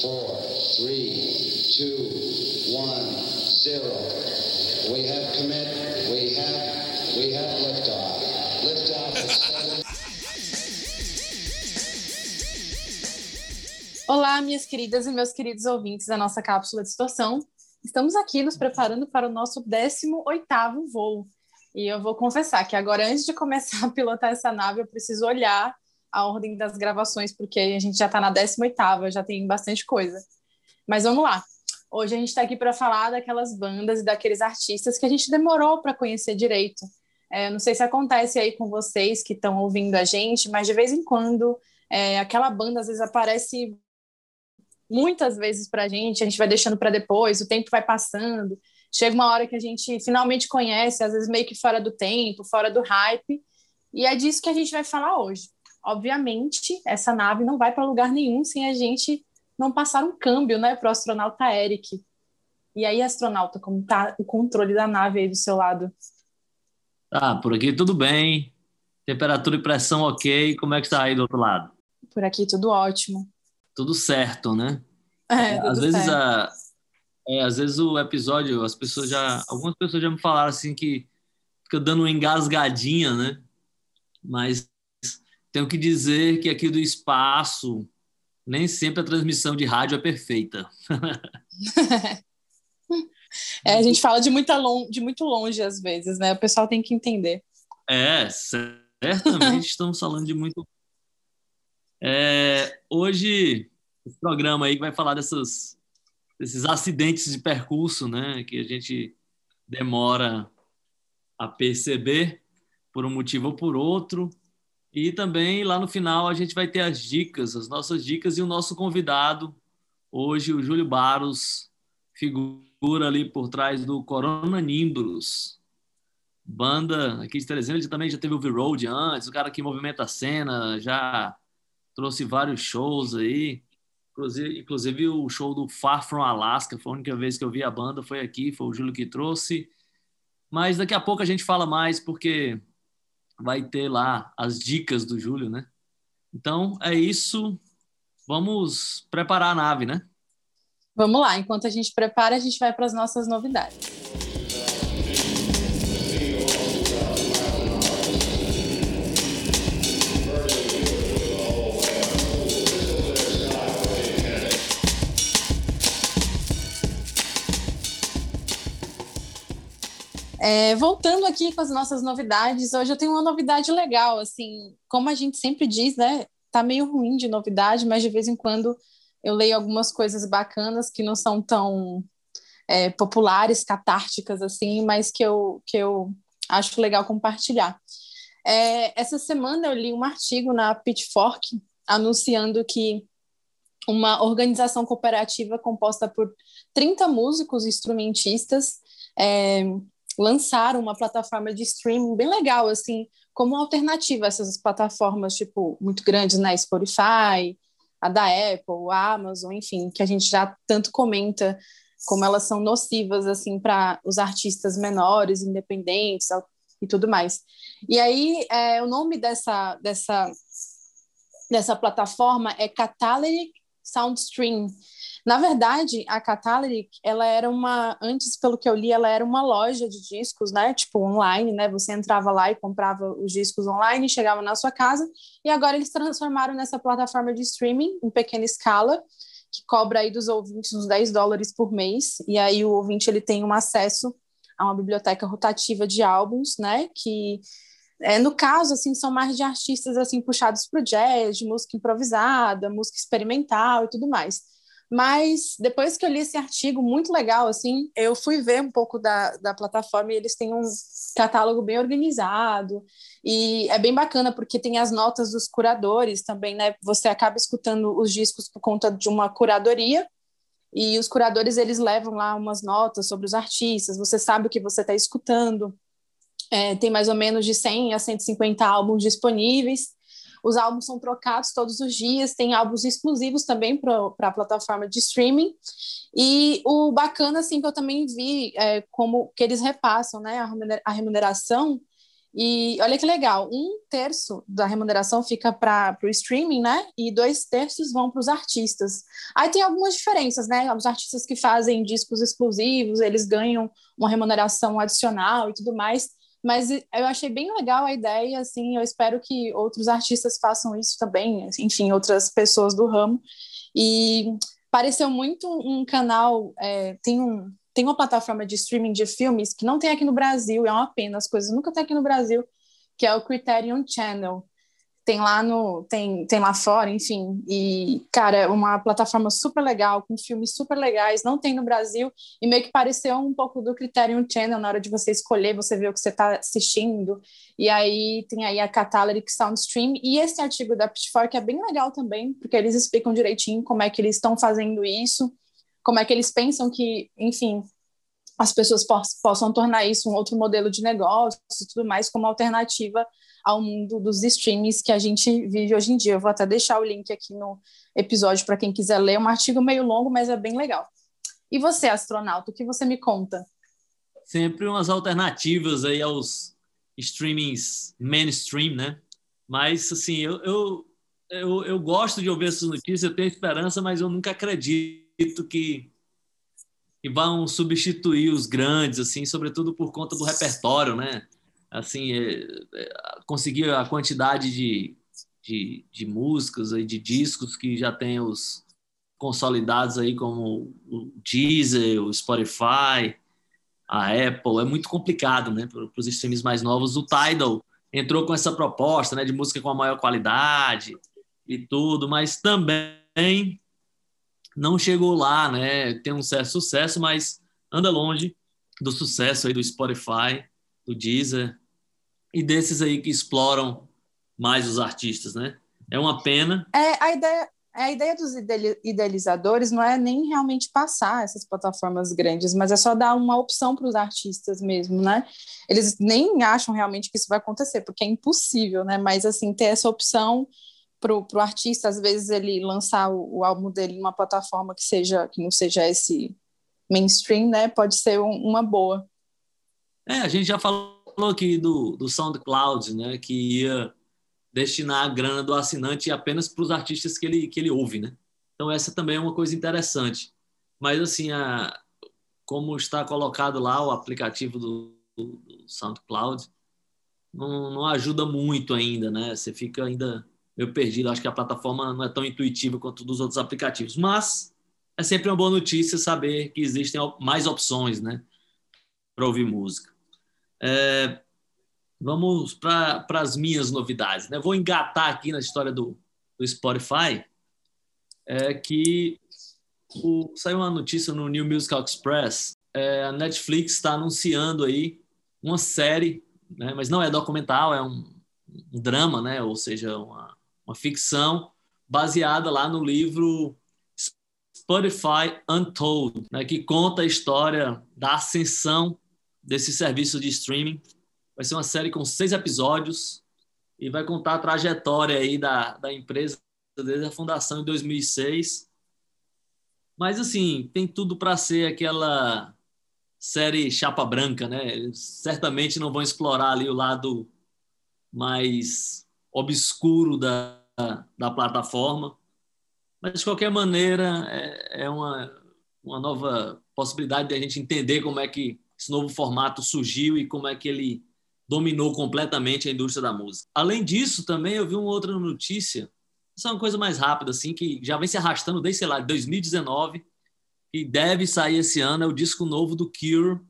four, three, two, one, zero. We have commit. We have. We have liftoff. Liftoff. Olá, minhas queridas e meus queridos ouvintes da nossa cápsula de distorção. Estamos aqui nos preparando para o nosso 18º voo. E eu vou confessar que agora, antes de começar a pilotar essa nave, eu preciso olhar a ordem das gravações, porque a gente já está na 18ª, já tem bastante coisa. Mas vamos lá. Hoje a gente está aqui para falar daquelas bandas e daqueles artistas que a gente demorou para conhecer direito. É, não sei se acontece aí com vocês que estão ouvindo a gente, mas de vez em quando é, aquela banda às vezes aparece muitas vezes para a gente, a gente vai deixando para depois, o tempo vai passando, chega uma hora que a gente finalmente conhece, às vezes meio que fora do tempo, fora do hype, e é disso que a gente vai falar hoje. Obviamente, essa nave não vai para lugar nenhum sem a gente não passar um câmbio, né, para o astronauta Eric. E aí, astronauta, como tá o controle da nave aí do seu lado? Tá, por aqui tudo bem. Temperatura e pressão ok. Como é que está aí do outro lado? Por aqui tudo ótimo. Tudo certo, né? É, tudo às vezes certo. a, é, às vezes o episódio, as pessoas já, algumas pessoas já me falaram assim que fica dando uma engasgadinha, né? Mas tenho que dizer que aqui do espaço nem sempre a transmissão de rádio é perfeita. É, a gente fala de, muita lon de muito longe às vezes, né? O pessoal tem que entender. É, certamente estamos falando de muito. É, hoje, o programa aí vai falar dessas, desses acidentes de percurso, né? Que a gente demora a perceber por um motivo ou por outro. E também lá no final a gente vai ter as dicas, as nossas dicas e o nosso convidado, hoje o Júlio Baros, figura ali por trás do Corona Nimbus, banda aqui de Teresina, ele também já teve o V-Road antes, o cara que movimenta a cena, já trouxe vários shows aí, inclusive, inclusive o show do Far From Alaska, foi a única vez que eu vi a banda, foi aqui, foi o Júlio que trouxe, mas daqui a pouco a gente fala mais, porque vai ter lá as dicas do Júlio, né? Então é isso. Vamos preparar a nave, né? Vamos lá, enquanto a gente prepara, a gente vai para as nossas novidades. É, voltando aqui com as nossas novidades, hoje eu tenho uma novidade legal, assim, como a gente sempre diz, né? Tá meio ruim de novidade, mas de vez em quando eu leio algumas coisas bacanas que não são tão é, populares, catárticas, assim, mas que eu, que eu acho legal compartilhar. É, essa semana eu li um artigo na Pitchfork anunciando que uma organização cooperativa composta por 30 músicos e instrumentistas é, lançaram uma plataforma de streaming bem legal, assim, como alternativa a essas plataformas, tipo, muito grandes, né, Spotify, a da Apple, a Amazon, enfim, que a gente já tanto comenta como elas são nocivas, assim, para os artistas menores, independentes e tudo mais. E aí, é, o nome dessa, dessa, dessa plataforma é Catalytic Soundstream, na verdade, a Catalytic, ela era uma, antes pelo que eu li, ela era uma loja de discos, né, tipo online, né, você entrava lá e comprava os discos online, chegava na sua casa, e agora eles transformaram nessa plataforma de streaming em pequena escala, que cobra aí dos ouvintes uns 10 dólares por mês, e aí o ouvinte ele tem um acesso a uma biblioteca rotativa de álbuns, né, que é, no caso, assim, são mais de artistas assim puxados para o jazz, de música improvisada, música experimental e tudo mais. Mas depois que eu li esse artigo, muito legal, assim, eu fui ver um pouco da, da plataforma e eles têm um catálogo bem organizado e é bem bacana porque tem as notas dos curadores também, né? Você acaba escutando os discos por conta de uma curadoria e os curadores eles levam lá umas notas sobre os artistas, você sabe o que você está escutando. É, tem mais ou menos de 100 a 150 álbuns disponíveis os álbuns são trocados todos os dias, tem álbuns exclusivos também para a plataforma de streaming. E o bacana, assim, que eu também vi é, como que eles repassam né, a remuneração, E olha que legal, um terço da remuneração fica para o streaming, né? E dois terços vão para os artistas. Aí tem algumas diferenças, né? Os artistas que fazem discos exclusivos, eles ganham uma remuneração adicional e tudo mais. Mas eu achei bem legal a ideia, assim, eu espero que outros artistas façam isso também, enfim, outras pessoas do ramo. E pareceu muito um canal, é, tem um, tem uma plataforma de streaming de filmes que não tem aqui no Brasil, é uma pena, as coisas nunca tem aqui no Brasil, que é o Criterion Channel. Tem lá no tem, tem lá fora, enfim. E cara, é uma plataforma super legal, com filmes super legais, não tem no Brasil e meio que pareceu um pouco do Criterion Channel na hora de você escolher, você ver o que você está assistindo. E aí tem aí a Catalytic Soundstream e esse artigo da Pitchfork é bem legal também, porque eles explicam direitinho como é que eles estão fazendo isso como é que eles pensam que, enfim, as pessoas possam tornar isso um outro modelo de negócio e tudo mais como alternativa ao mundo dos streams que a gente vive hoje em dia. Eu vou até deixar o link aqui no episódio para quem quiser ler. É um artigo meio longo, mas é bem legal. E você, astronauta, o que você me conta? Sempre umas alternativas aí aos streamings mainstream, né? Mas, assim, eu, eu, eu, eu gosto de ouvir essas notícias, eu tenho esperança, mas eu nunca acredito que, que vão substituir os grandes, assim, sobretudo por conta do repertório, né? Assim, é, é, conseguir a quantidade de, de, de músicas e de discos que já tem os consolidados aí, como o Deezer, o Spotify, a Apple, é muito complicado, né? Para os streams mais novos. O Tidal entrou com essa proposta, né? De música com a maior qualidade e tudo, mas também não chegou lá, né? Tem um certo sucesso, mas anda longe do sucesso aí do Spotify, do Deezer e desses aí que exploram mais os artistas, né? É uma pena. É, a ideia, a ideia dos idealizadores não é nem realmente passar essas plataformas grandes, mas é só dar uma opção para os artistas mesmo, né? Eles nem acham realmente que isso vai acontecer, porque é impossível, né? Mas assim, ter essa opção para o artista, às vezes, ele lançar o, o, álbum dele numa plataforma que seja que não seja esse mainstream, né? Pode ser um, uma boa. É, a gente já falou aqui do, do SoundCloud, né? Que ia destinar a grana do assinante apenas para os artistas que ele, que ele ouve, né? Então, essa também é uma coisa interessante. Mas, assim, a, como está colocado lá o aplicativo do, do, do SoundCloud, não, não ajuda muito ainda, né? Você fica ainda meio perdido. Acho que a plataforma não é tão intuitiva quanto dos outros aplicativos. Mas é sempre uma boa notícia saber que existem mais opções né, para ouvir música. É, vamos para as minhas novidades. Né? Vou engatar aqui na história do, do Spotify, é que o, saiu uma notícia no New Musical Express. É, a Netflix está anunciando aí uma série, né, mas não é documental, é um, um drama, né, ou seja, uma, uma ficção baseada lá no livro Spotify Untold, né, que conta a história da ascensão desse serviço de streaming. Vai ser uma série com seis episódios e vai contar a trajetória aí da, da empresa desde a fundação em 2006. Mas, assim, tem tudo para ser aquela série chapa branca, né? Eles certamente não vão explorar ali o lado mais obscuro da, da plataforma. Mas, de qualquer maneira, é, é uma, uma nova possibilidade de a gente entender como é que esse novo formato surgiu e como é que ele dominou completamente a indústria da música. Além disso, também eu vi uma outra notícia, isso é uma coisa mais rápida, assim, que já vem se arrastando desde, sei lá, 2019, e deve sair esse ano, é o disco novo do Cure,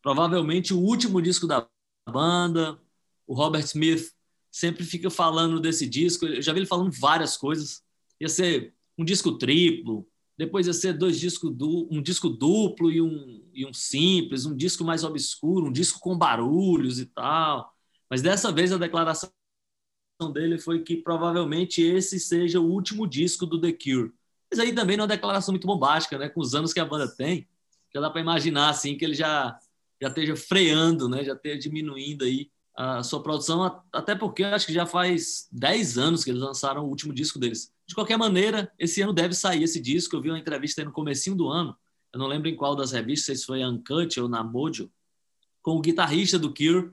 provavelmente o último disco da banda. O Robert Smith sempre fica falando desse disco. Eu já vi ele falando várias coisas. Ia ser um disco triplo, depois ia ser dois discos du um disco duplo e um, e um simples, um disco mais obscuro, um disco com barulhos e tal. Mas dessa vez a declaração dele foi que provavelmente esse seja o último disco do The Cure. Mas aí também não é uma declaração muito bombástica, né? Com os anos que a banda tem, já dá para imaginar assim que ele já já esteja freando, né? Já esteja diminuindo aí a sua produção, até porque acho que já faz 10 anos que eles lançaram o último disco deles. De qualquer maneira, esse ano deve sair esse disco. Eu vi uma entrevista aí no comecinho do ano, eu não lembro em qual das revistas, se foi Uncut ou na Mojo, com o guitarrista do Cure,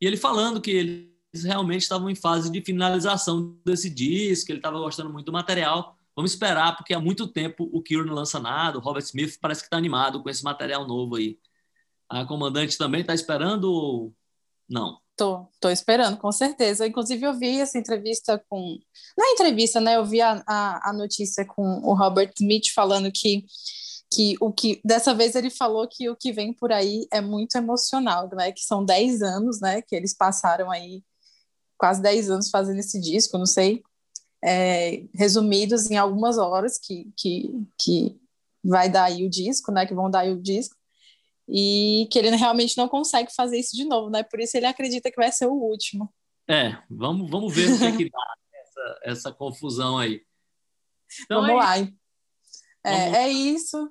E ele falando que eles realmente estavam em fase de finalização desse disco, que ele estava gostando muito do material. Vamos esperar, porque há muito tempo o Kieran não lança nada, o Robert Smith parece que está animado com esse material novo aí. A comandante também está esperando ou não? Tô, tô esperando, com certeza. Inclusive, eu vi essa entrevista com. Na é entrevista, né? Eu vi a, a, a, notícia com o Robert Smith falando que, que o que. Dessa vez ele falou que o que vem por aí é muito emocional, né? Que são 10 anos, né? Que eles passaram aí quase 10 anos fazendo esse disco, não sei. É, resumidos em algumas horas que, que, que vai dar aí o disco, né? Que vão dar aí o disco e que ele realmente não consegue fazer isso de novo, né? Por isso ele acredita que vai ser o último. É, vamos, vamos ver o que, é que dá essa, essa confusão aí. Então, vamos é lá. É, vamos... é isso.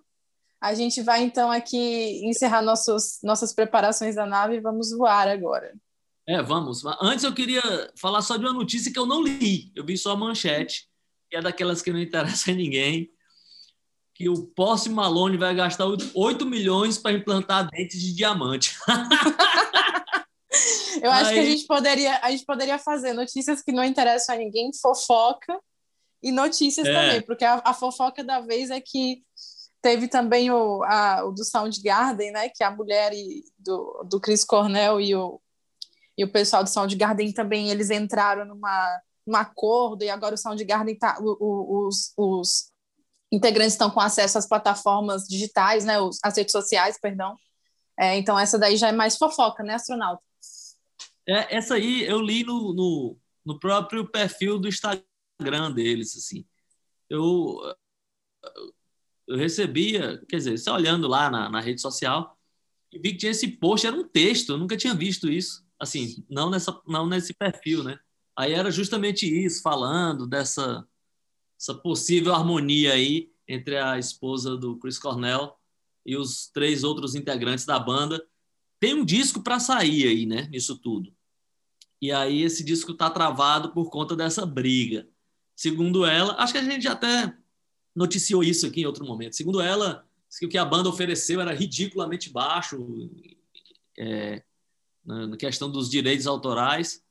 A gente vai então aqui encerrar nossos, nossas preparações da nave e vamos voar agora. É, vamos. Antes eu queria falar só de uma notícia que eu não li. Eu vi só a manchete, que é daquelas que não interessa a ninguém que o Posse Malone vai gastar 8 milhões para implantar dentes de diamante. Eu acho Aí... que a gente, poderia, a gente poderia fazer notícias que não interessam a ninguém, fofoca e notícias é. também, porque a, a, fofoca da vez é que teve também o, a, o do Soundgarden, né? Que a mulher e, do, do Chris Cornell e o, e o pessoal do Soundgarden também, eles entraram numa, num acordo e agora o Soundgarden tá, os, os integrantes estão com acesso às plataformas digitais, né, as redes sociais, perdão. É, então, essa daí já é mais fofoca, né, astronauta? É, essa aí eu li no, no, no, próprio perfil do Instagram deles, assim. Eu, eu recebia, quer dizer, só olhando lá na, na rede social, vi que tinha esse post, era um texto, eu nunca tinha visto isso, assim, não, nessa, não nesse perfil, né? Aí era justamente isso, falando dessa essa possível harmonia aí entre a esposa do Chris Cornell e os três outros integrantes da banda. Tem um disco para sair aí, né? Nisso tudo. E aí esse disco está travado por conta dessa briga. Segundo ela, acho que a gente até noticiou isso aqui em outro momento. Segundo ela, que o que a banda ofereceu era ridiculamente baixo é, na questão dos direitos autorais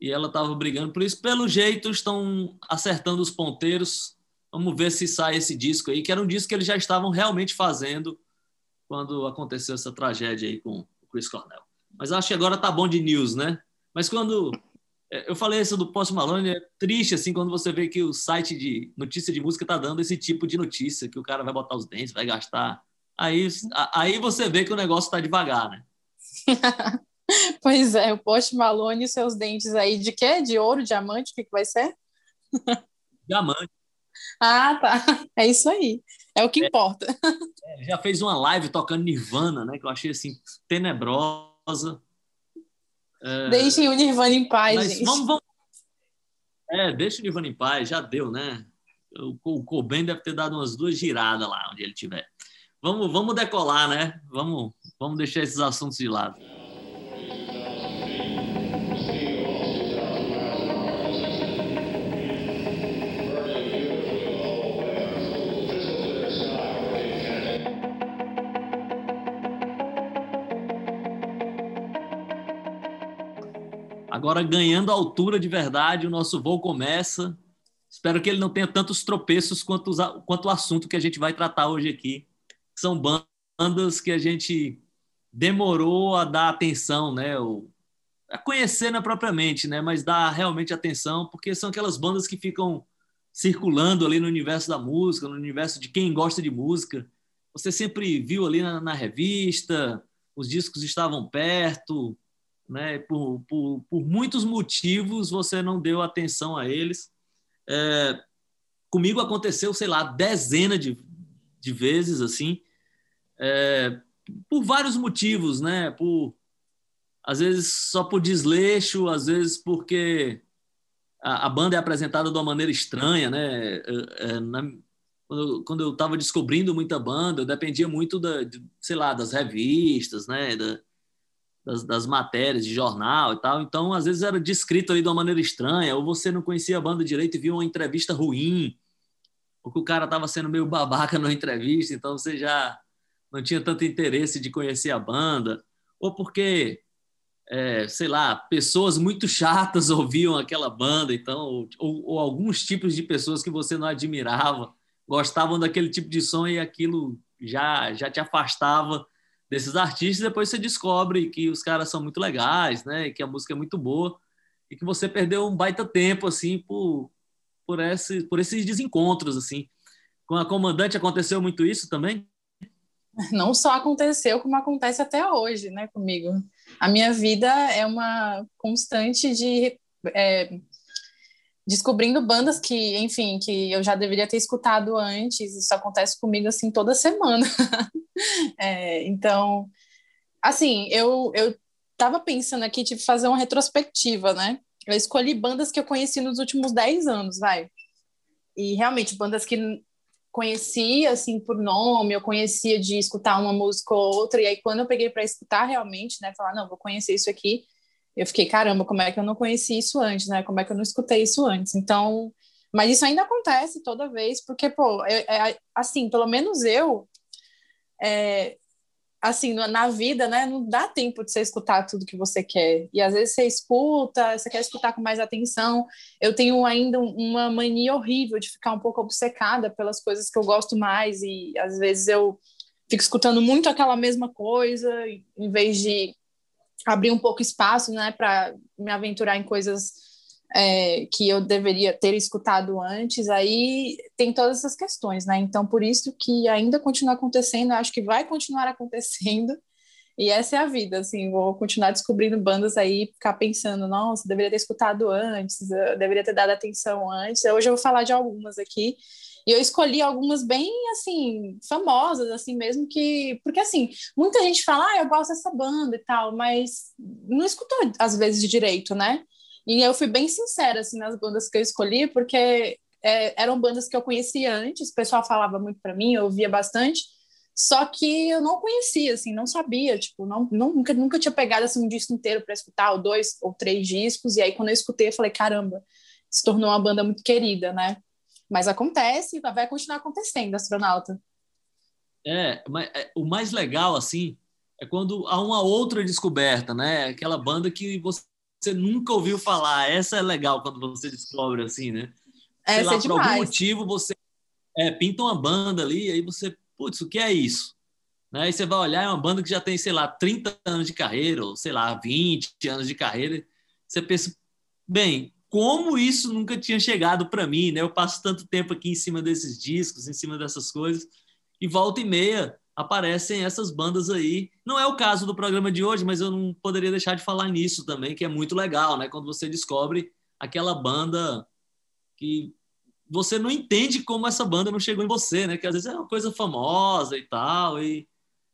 e ela estava brigando por isso. Pelo jeito, estão acertando os ponteiros. Vamos ver se sai esse disco aí, que era um disco que eles já estavam realmente fazendo quando aconteceu essa tragédia aí com o Chris Cornell. Mas acho que agora tá bom de news, né? Mas quando é, eu falei isso do Post Malone, é triste assim quando você vê que o site de notícia de música tá dando esse tipo de notícia, que o cara vai botar os dentes, vai gastar. Aí, aí você vê que o negócio tá devagar, né? Pois é, o Post Malone e seus dentes aí de quê? De ouro, diamante? O que, que vai ser? Diamante. Ah, tá. É isso aí. É o que é, importa. É, já fez uma live tocando Nirvana, né? Que eu achei assim tenebrosa. É, Deixem o Nirvana em paz, gente. Vamos, vamos... É, deixa o Nirvana em paz, já deu, né? O, o Cobain deve ter dado umas duas giradas lá onde ele estiver. Vamos, vamos decolar, né? Vamos, vamos deixar esses assuntos de lado. Agora, ganhando altura de verdade, o nosso voo começa. Espero que ele não tenha tantos tropeços quanto, os, quanto o assunto que a gente vai tratar hoje aqui. São bandas que a gente demorou a dar atenção, né? Ou, a conhecer não é propriamente, né? Mas dar realmente atenção, porque são aquelas bandas que ficam circulando ali no universo da música, no universo de quem gosta de música. Você sempre viu ali na, na revista, os discos estavam perto, né? Por, por, por muitos motivos você não deu atenção a eles. É, comigo aconteceu, sei lá, dezenas de, de vezes assim, é, por vários motivos, né? Por às vezes só por desleixo, às vezes porque a, a banda é apresentada de uma maneira estranha, né? É, é na, quando eu estava descobrindo muita banda, eu dependia muito da, de, sei lá, das revistas, né? Da, das, das, matérias de jornal e tal. Então, às vezes era descrito ali de uma maneira estranha, ou você não conhecia a banda direito e viu uma entrevista ruim, ou que o cara estava sendo meio babaca na entrevista, então você já não tinha tanto interesse de conhecer a banda, ou porque é, sei lá, pessoas muito chatas ouviam aquela banda, então, ou, ou, alguns tipos de pessoas que você não admirava gostavam daquele tipo de som e aquilo já já te afastava desses artistas. Depois você descobre que os caras são muito legais, né? Que a música é muito boa e que você perdeu um baita tempo assim por por esse, por esses desencontros assim. Com a comandante aconteceu muito isso também? Não só aconteceu, como acontece até hoje, né, comigo. A minha vida é uma constante de é, descobrindo bandas que, enfim, que eu já deveria ter escutado antes. Isso acontece comigo assim toda semana. é, então, assim, eu eu estava pensando aqui de fazer uma retrospectiva, né? Eu escolhi bandas que eu conheci nos últimos 10 anos, vai. E realmente, bandas que conhecia, assim, por nome, eu conhecia de escutar uma música ou outra, e aí quando eu peguei para escutar realmente, né, falar, não, vou conhecer isso aqui, eu fiquei, caramba, como é que eu não conheci isso antes, né? Como é que eu não escutei isso antes? Então, mas isso ainda acontece toda vez, porque, pô, é, é assim, pelo menos eu, é, assim, na vida, né, não dá tempo de você escutar tudo que você quer. E às vezes você escuta, você quer escutar com mais atenção. Eu tenho ainda uma mania horrível de ficar um pouco obcecada pelas coisas que eu gosto mais e às vezes eu fico escutando muito aquela mesma coisa em vez de abrir um pouco espaço, né, para me aventurar em coisas é, que eu deveria ter escutado antes, aí tem todas essas questões, né? Então, por isso que ainda continua acontecendo, acho que vai continuar acontecendo, e essa é a vida, assim, vou continuar descobrindo bandas aí, ficar pensando, nossa, deveria ter escutado antes, deveria ter dado atenção antes. Hoje eu vou falar de algumas aqui, e eu escolhi algumas bem, assim, famosas, assim mesmo, que... Porque, assim, muita gente fala, ah, eu gosto dessa banda e tal, mas não escutou, às vezes, de direito, né? E eu fui bem sincera assim nas bandas que eu escolhi, porque é, eram bandas que eu conhecia antes, o pessoal falava muito para mim, eu ouvia bastante, só que eu não conhecia, assim, não sabia, tipo, não, não nunca, nunca tinha pegado assim, um disco inteiro para escutar, ou dois ou três discos, e aí quando eu escutei, eu falei, caramba, se tornou uma banda muito querida, né? Mas acontece, vai continuar acontecendo, astronauta. É, mas é, o mais legal, assim, é quando há uma outra descoberta, né? Aquela banda que você você nunca ouviu falar. Essa é legal quando você descobre assim, né? Sei Essa lá, é por algum motivo você é, pinta uma banda ali, aí você, putz, o que é isso? Né? Aí você vai olhar, é uma banda que já tem, sei lá, 30 anos de carreira, ou sei lá, 20 anos de carreira. Você pensa, bem, como isso nunca tinha chegado para mim, né? Eu passo tanto tempo aqui em cima desses discos, em cima dessas coisas, e volta e meia aparecem essas bandas aí. Não é o caso do programa de hoje, mas eu não poderia deixar de falar nisso também, que é muito legal, né? Quando você descobre aquela banda que você não entende como essa banda não chegou em você, né? Que às vezes é uma coisa famosa e tal, e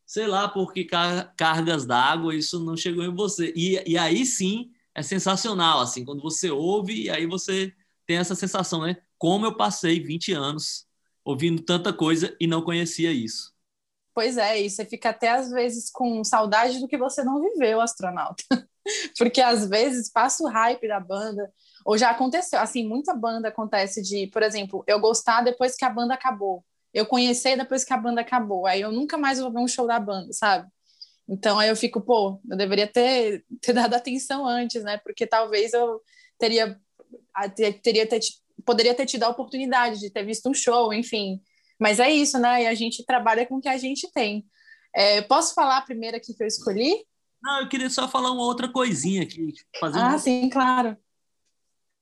sei lá por que car cargas d'água isso não chegou em você. E, e aí sim é sensacional, assim, quando você ouve e aí você tem essa sensação, né? Como eu passei 20 anos ouvindo tanta coisa e não conhecia isso. Pois é, e você fica até às vezes com saudade do que você não viveu, astronauta. Porque às vezes passa o hype da banda, ou já aconteceu, assim, muita banda acontece de, por exemplo, eu gostar depois que a banda acabou. Eu conhecer depois que a banda acabou. Aí eu nunca mais vou ver um show da banda, sabe? Então aí eu fico, pô, eu deveria ter, ter dado atenção antes, né? Porque talvez eu teria, teria ter, poderia ter tido a oportunidade de ter visto um show, enfim. Mas é isso, né? E a gente trabalha com o que a gente tem. É, posso falar a primeira aqui que eu escolhi? Não, eu queria só falar uma outra coisinha aqui. Fazer ah, sim, claro.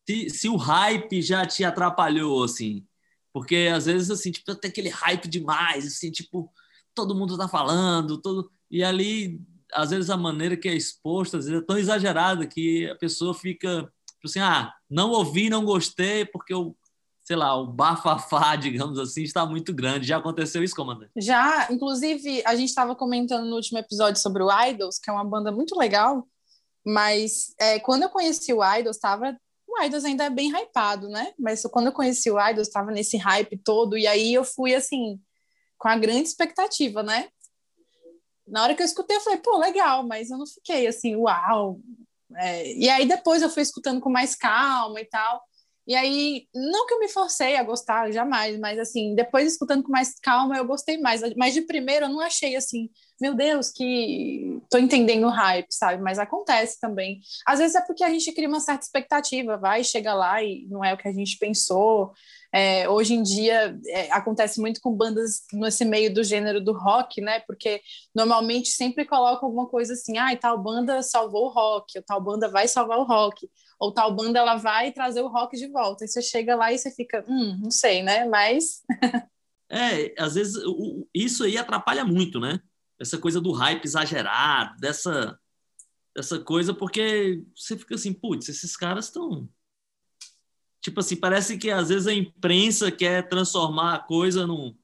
Se, se o hype já te atrapalhou, assim, porque às vezes, assim, tipo, tem aquele hype demais, assim, tipo, todo mundo tá falando, todo... e ali, às vezes, a maneira que é exposta, às vezes, é tão exagerada que a pessoa fica, tipo assim, ah, não ouvi, não gostei, porque eu sei lá, o bafafá, digamos assim, está muito grande. Já aconteceu isso, comandante? Já, inclusive, a gente estava comentando no último episódio sobre o Idols, que é uma banda muito legal, mas é, quando eu conheci o Idols, estava o Idols ainda é bem hypado, né? Mas quando eu conheci o Idols, estava nesse hype todo, e aí eu fui, assim, com a grande expectativa, né? Na hora que eu escutei, eu falei, pô, legal, mas eu não fiquei assim, uau. É, e aí depois eu fui escutando com mais calma e tal. E aí, não que eu me forcei a gostar, jamais, mas assim, depois escutando com mais calma, eu gostei mais. Mas de primeiro eu não achei assim, meu Deus, que tô entendendo o hype, sabe? Mas acontece também. Às vezes é porque a gente cria uma certa expectativa, vai, chega lá e não é o que a gente pensou. É, hoje em dia é, acontece muito com bandas nesse meio do gênero do rock, né? Porque normalmente sempre colocam alguma coisa assim, ah, tal banda salvou o rock, ou tal banda vai salvar o rock, ou tal banda ela vai trazer o rock de volta. E você chega lá e você fica, hum, não sei, né? Mas. é, às vezes isso aí atrapalha muito, né? Essa coisa do hype exagerado, dessa, dessa coisa, porque você fica assim, putz, esses caras estão tipo assim, parece que às vezes a imprensa quer transformar a coisa num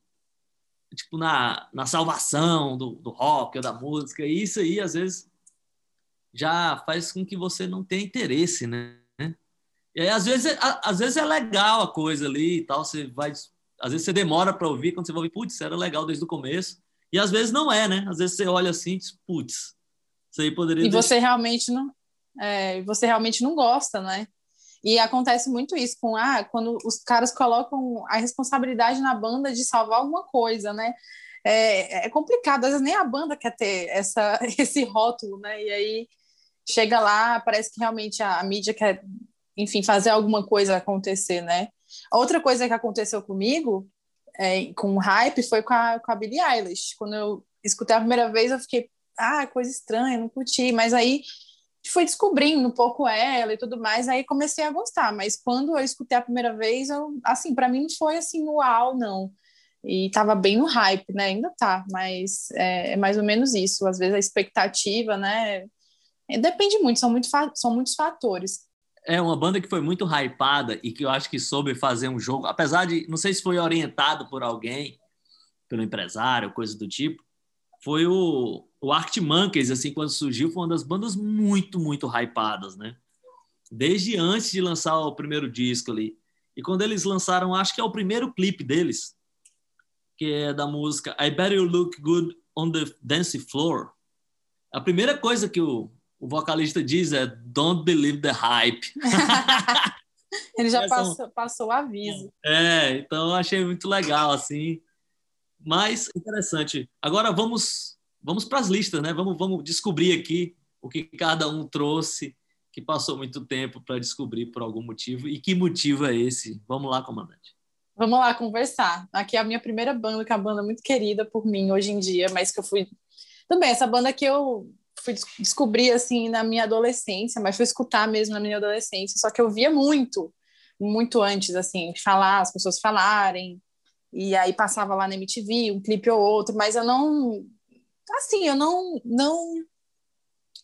tipo na, na salvação do, do rock ou da música, e isso aí às vezes já faz com que você não tenha interesse, né? E aí, às vezes, é, às vezes é legal a coisa ali e tal, você vai às vezes você demora para ouvir, quando você vai ouvir, putz, era legal desde o começo. E às vezes não é, né? Às vezes você olha assim e diz, putz, isso aí poderia E deixar... você realmente não é, você realmente não gosta, né? E acontece muito isso com ah, quando os caras colocam a responsabilidade na banda de salvar alguma coisa, né? É, é complicado, às vezes nem a banda quer ter essa, esse rótulo, né? E aí chega lá, parece que realmente a, a mídia quer, enfim, fazer alguma coisa acontecer, né? Outra coisa que aconteceu comigo, é, com o hype, foi com a, com a Billie Eilish. Quando eu escutei a primeira vez, eu fiquei, ah, coisa estranha, não curti. Mas aí fui descobrindo um pouco ela e tudo mais, aí comecei a gostar, mas quando eu escutei a primeira vez, eu, assim, para mim não foi assim, uau, não. E tava bem no hype, né? Ainda tá, mas é, é mais ou menos isso. Às vezes a expectativa, né? É, depende muito, são, muito são muitos fatores. É uma banda que foi muito hypada e que eu acho que soube fazer um jogo, apesar de, não sei se foi orientado por alguém, pelo empresário, coisa do tipo, foi o, o Arctic Monkeys, assim, quando surgiu, foi uma das bandas muito, muito hypadas, né? Desde antes de lançar o primeiro disco ali. E quando eles lançaram, acho que é o primeiro clipe deles, que é da música I Bet You Look Good on the Dance Floor. A primeira coisa que o, o vocalista diz é Don't Believe the Hype. Ele já passou, passou o aviso. É, então eu achei muito legal, assim. Mas interessante. Agora vamos vamos para as listas, né? Vamos, vamos descobrir aqui o que cada um trouxe, que passou muito tempo para descobrir por algum motivo. E que motivo é esse? Vamos lá, comandante. Vamos lá conversar. Aqui é a minha primeira banda, que é uma banda muito querida por mim hoje em dia, mas que eu fui. Também, essa banda que eu fui descobrir assim na minha adolescência, mas fui escutar mesmo na minha adolescência, só que eu via muito, muito antes, assim, falar, as pessoas falarem, e aí passava lá na MTV, um clipe ou outro, mas eu não assim, eu não, não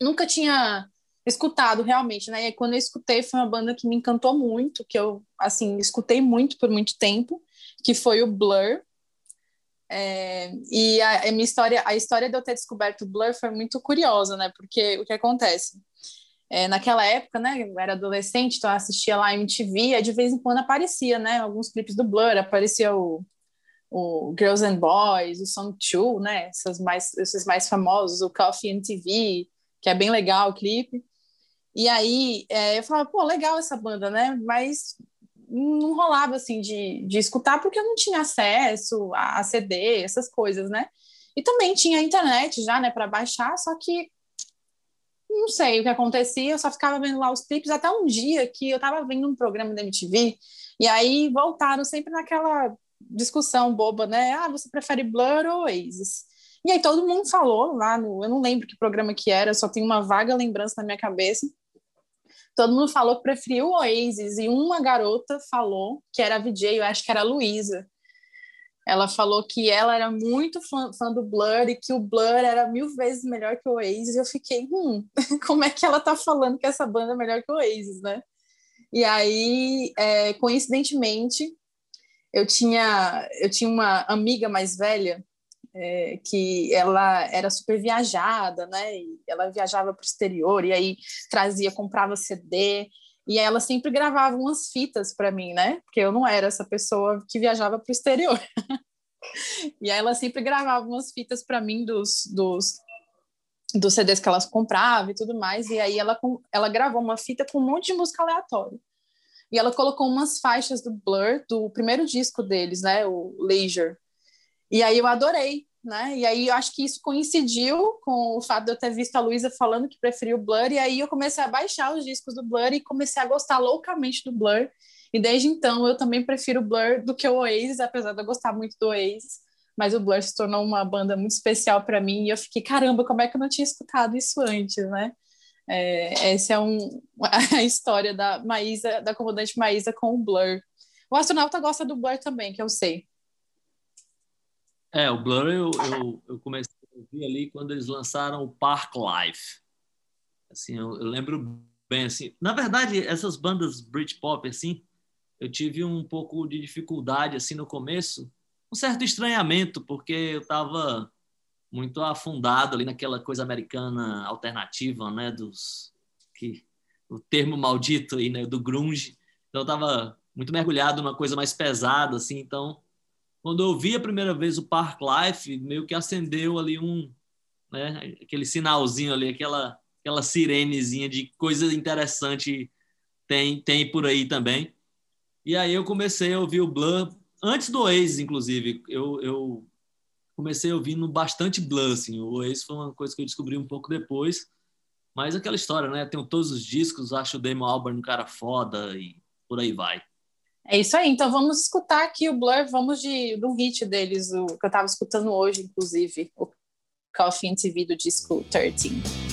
nunca tinha escutado realmente, né? E quando eu escutei foi uma banda que me encantou muito, que eu assim escutei muito por muito tempo, que foi o Blur. É, e a, a, minha história, a história de eu ter descoberto o Blur foi muito curiosa, né? Porque o que acontece? É, naquela época, né, eu era adolescente, então eu assistia lá MTV, e de vez em quando aparecia, né, alguns clipes do Blur, aparecia o o Girls and Boys, o Song 2, né? Esses mais, esses mais famosos, o Coffee and TV, que é bem legal o clipe. E aí é, eu falava, pô, legal essa banda, né? Mas não rolava assim de, de escutar porque eu não tinha acesso a, a CD, essas coisas, né? E também tinha internet já, né, para baixar, só que não sei o que acontecia, eu só ficava vendo lá os clipes até um dia que eu estava vendo um programa da MTV e aí voltaram sempre naquela discussão boba, né? Ah, você prefere Blur ou Oasis? E aí todo mundo falou lá no, eu não lembro que programa que era, só tenho uma vaga lembrança na minha cabeça. Todo mundo falou que preferiu o Oasis e uma garota falou que era a VJ, eu acho que era a Luísa. Ela falou que ela era muito fã, fã, do Blur e que o Blur era mil vezes melhor que o Oasis. E eu fiquei, hum, como é que ela tá falando que essa banda é melhor que o Oasis, né? E aí, é, coincidentemente, eu tinha, eu tinha uma amiga mais velha é, que ela era super viajada, né? E ela viajava para o exterior e aí trazia, comprava CD e ela sempre gravava umas fitas para mim, né? Porque eu não era essa pessoa que viajava para o exterior. e aí ela sempre gravava umas fitas para mim dos, dos dos CDs que elas compravam e tudo mais. E aí ela, ela gravou uma fita com um monte de música aleatória. E ela colocou umas faixas do Blur, do primeiro disco deles, né, o Leisure. E aí eu adorei, né? E aí eu acho que isso coincidiu com o fato de eu ter visto a Luísa falando que preferiu o Blur, e aí eu comecei a baixar os discos do Blur e comecei a gostar loucamente do Blur. E desde então eu também prefiro o Blur do que o Oasis, apesar de eu gostar muito do Oasis. Mas o Blur se tornou uma banda muito especial para mim e eu fiquei, caramba, como é que eu não tinha escutado isso antes, né? É, essa é um, a história da Maísa, da comandante Maísa com o Blur. O astronauta gosta do Blur também, que eu sei. É, o Blur eu, eu, eu comecei a ouvir ali quando eles lançaram o Park Life. Assim, eu, eu, lembro bem assim. Na verdade, essas bandas Britpop assim, eu tive um pouco de dificuldade assim no começo, um certo estranhamento, porque eu estava muito afundado ali naquela coisa americana alternativa, né, dos que o termo maldito aí, né, do grunge. Então eu estava muito mergulhado numa coisa mais pesada assim, então quando eu vi a primeira vez o Park Life, meio que acendeu ali um, né, aquele sinalzinho ali, aquela aquela sirenezinha de coisa interessante tem tem por aí também. E aí eu comecei a ouvir o Blur antes do Oasis, inclusive. Eu, eu comecei ouvindo bastante Blur, assim. O Oasis foi uma coisa que eu descobri um pouco depois. Mas aquela história, né? Tenho todos os discos, acho o Damon Albarn um cara foda e por aí vai. É isso aí, então vamos escutar aqui o Blur, vamos de, do hit deles, o que eu estava escutando hoje, inclusive, o Coffee TV do disco 13.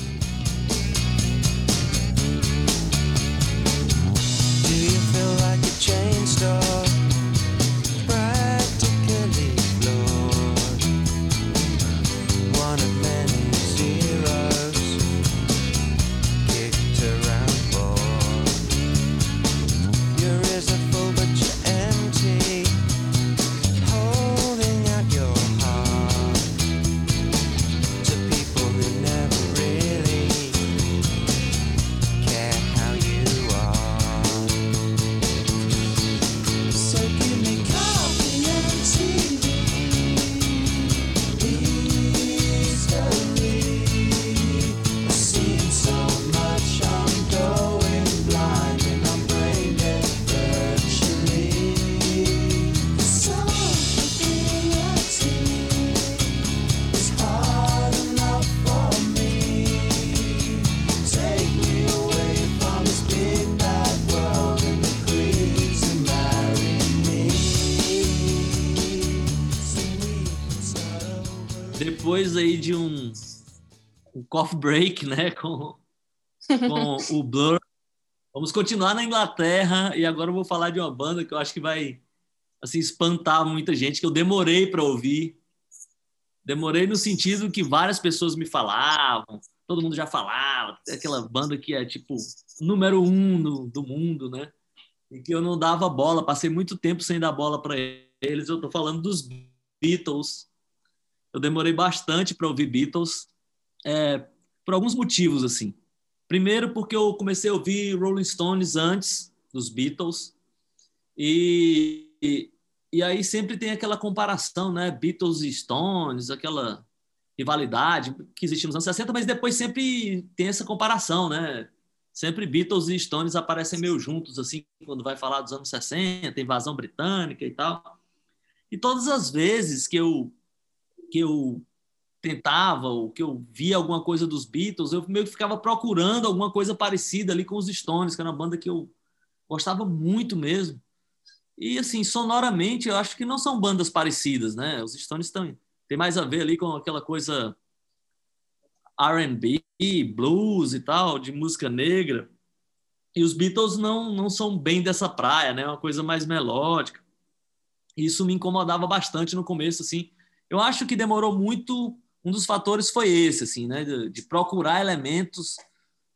Coffee break, né, com, com o Blur, vamos continuar na Inglaterra e agora eu vou falar de uma banda que eu acho que vai assim espantar muita gente que eu demorei para ouvir. Demorei no sentido que várias pessoas me falavam, todo mundo já falava, aquela banda que é tipo número um no, do mundo, né? E que eu não dava bola, passei muito tempo sem dar bola para eles. Eu estou falando dos Beatles, eu demorei bastante para ouvir Beatles, é, por alguns motivos, assim. Primeiro, porque eu comecei a ouvir Rolling Stones antes dos Beatles, e, e, e aí sempre tem aquela comparação, né? Beatles e Stones, aquela rivalidade que existe nos anos 60, mas depois sempre tem essa comparação, né? Sempre Beatles e Stones aparecem meio juntos, assim, quando vai falar dos anos 60, invasão britânica e tal. E todas as vezes que eu que eu tentava, ou que eu via alguma coisa dos Beatles, eu meio que ficava procurando alguma coisa parecida ali com os Stones, que era uma banda que eu gostava muito mesmo. E assim, sonoramente, eu acho que não são bandas parecidas, né? Os Stones estão tem mais a ver ali com aquela coisa R&B, blues e tal, de música negra. E os Beatles não não são bem dessa praia, né? Uma coisa mais melódica. Isso me incomodava bastante no começo, assim, eu acho que demorou muito. Um dos fatores foi esse, assim, né? De, de procurar elementos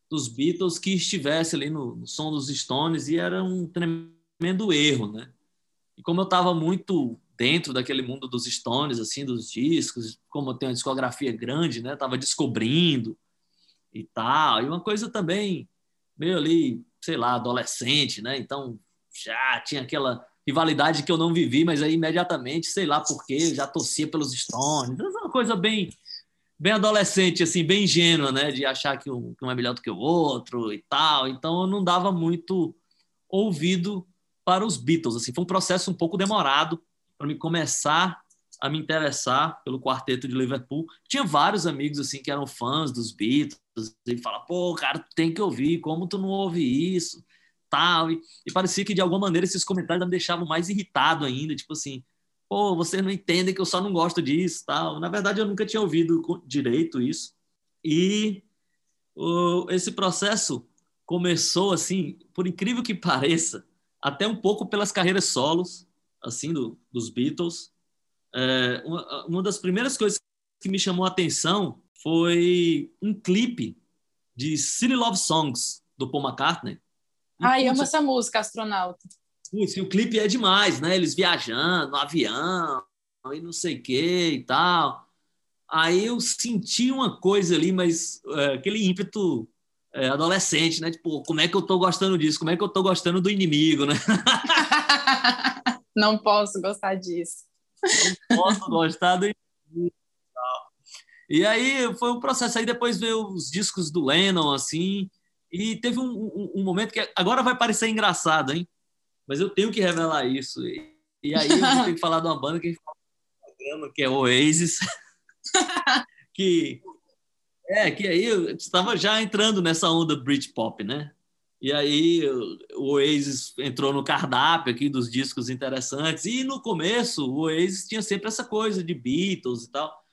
dos Beatles que estivesse ali no, no, som dos Stones e era um tremendo erro, né? E como eu estava muito dentro daquele mundo dos Stones, assim, dos discos, como eu tenho uma discografia grande, né? Tava descobrindo e tal. E uma coisa também meio ali, sei lá, adolescente, né? Então já tinha aquela rivalidade que eu não vivi, mas aí imediatamente, sei lá porquê, já torcia pelos Stones. É uma coisa bem bem adolescente, assim, bem ingênua, né? De achar que um, que um é melhor do que o outro e tal. Então eu não dava muito ouvido para os Beatles. Assim, foi um processo um pouco demorado para me começar a me interessar pelo quarteto de Liverpool. Tinha vários amigos assim que eram fãs dos Beatles e fala, pô, cara, tem que ouvir, como tu não ouve isso, tal. E, e parecia que de alguma maneira esses comentários me deixavam mais irritado ainda, tipo assim, pô, vocês não entendem que eu só não gosto disso, tal. Na verdade, eu nunca tinha ouvido direito isso. E o, esse processo começou assim, por incrível que pareça, até um pouco pelas carreiras solos, assim, do, dos Beatles. É, uma, uma das primeiras coisas que me chamou a atenção foi um clipe de Silly Love Songs do Paul McCartney. Ai, amo essa música, astronauta. Putz, o clipe é demais, né? Eles viajando no avião e não sei o que e tal. Aí eu senti uma coisa ali, mas é, aquele ímpeto é, adolescente, né? Tipo, como é que eu tô gostando disso? Como é que eu tô gostando do inimigo, né? Não posso gostar disso. Não posso gostar do inimigo. E aí foi um processo. Aí depois veio os discos do Lennon, assim. E teve um, um, um momento que agora vai parecer engraçado, hein? Mas eu tenho que revelar isso. E, e aí eu tenho que falar de uma banda que a gente fala que é Oasis. que é, que aí eu estava já entrando nessa onda Britpop, né? E aí o Oasis entrou no cardápio aqui dos discos interessantes. E no começo o Oasis tinha sempre essa coisa de Beatles e tal.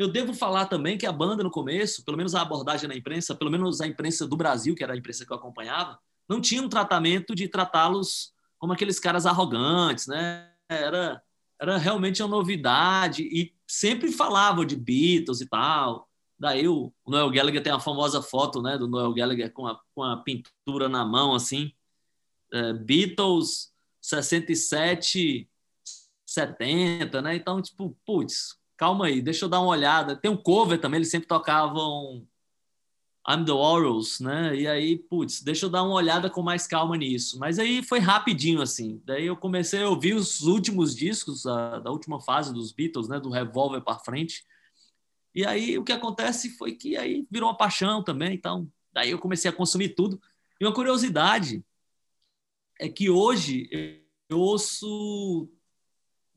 Eu devo falar também que a banda no começo, pelo menos a abordagem na imprensa, pelo menos a imprensa do Brasil, que era a imprensa que eu acompanhava, não tinha um tratamento de tratá-los como aqueles caras arrogantes, né? Era, era realmente uma novidade e sempre falavam de Beatles e tal. Daí o Noel Gallagher tem a famosa foto, né, do Noel Gallagher com a, com a pintura na mão, assim. É, Beatles 67, 70, né? Então, tipo, putz, calma aí, deixa eu dar uma olhada. Tem um cover também, eles sempre tocavam I'm the Orals, né? E aí, putz, deixa eu dar uma olhada com mais calma nisso. Mas aí foi rapidinho, assim. Daí eu comecei a ouvir os últimos discos a, da última fase dos Beatles, né? Do Revolver para frente. E aí o que acontece foi que aí virou uma paixão também, então daí eu comecei a consumir tudo. E uma curiosidade é que hoje eu ouço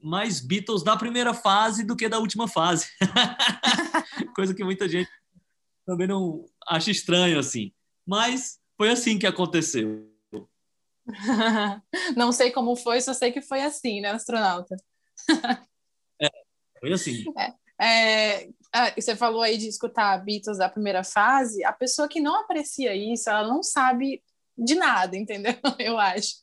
mais Beatles da primeira fase do que da última fase. Coisa que muita gente também não acha estranho assim. Mas foi assim que aconteceu. não sei como foi, só sei que foi assim, né, astronauta? é, foi assim. É. É, ah, você falou aí de escutar Beatles da primeira fase, a pessoa que não aprecia isso, ela não sabe de nada, entendeu? Eu acho.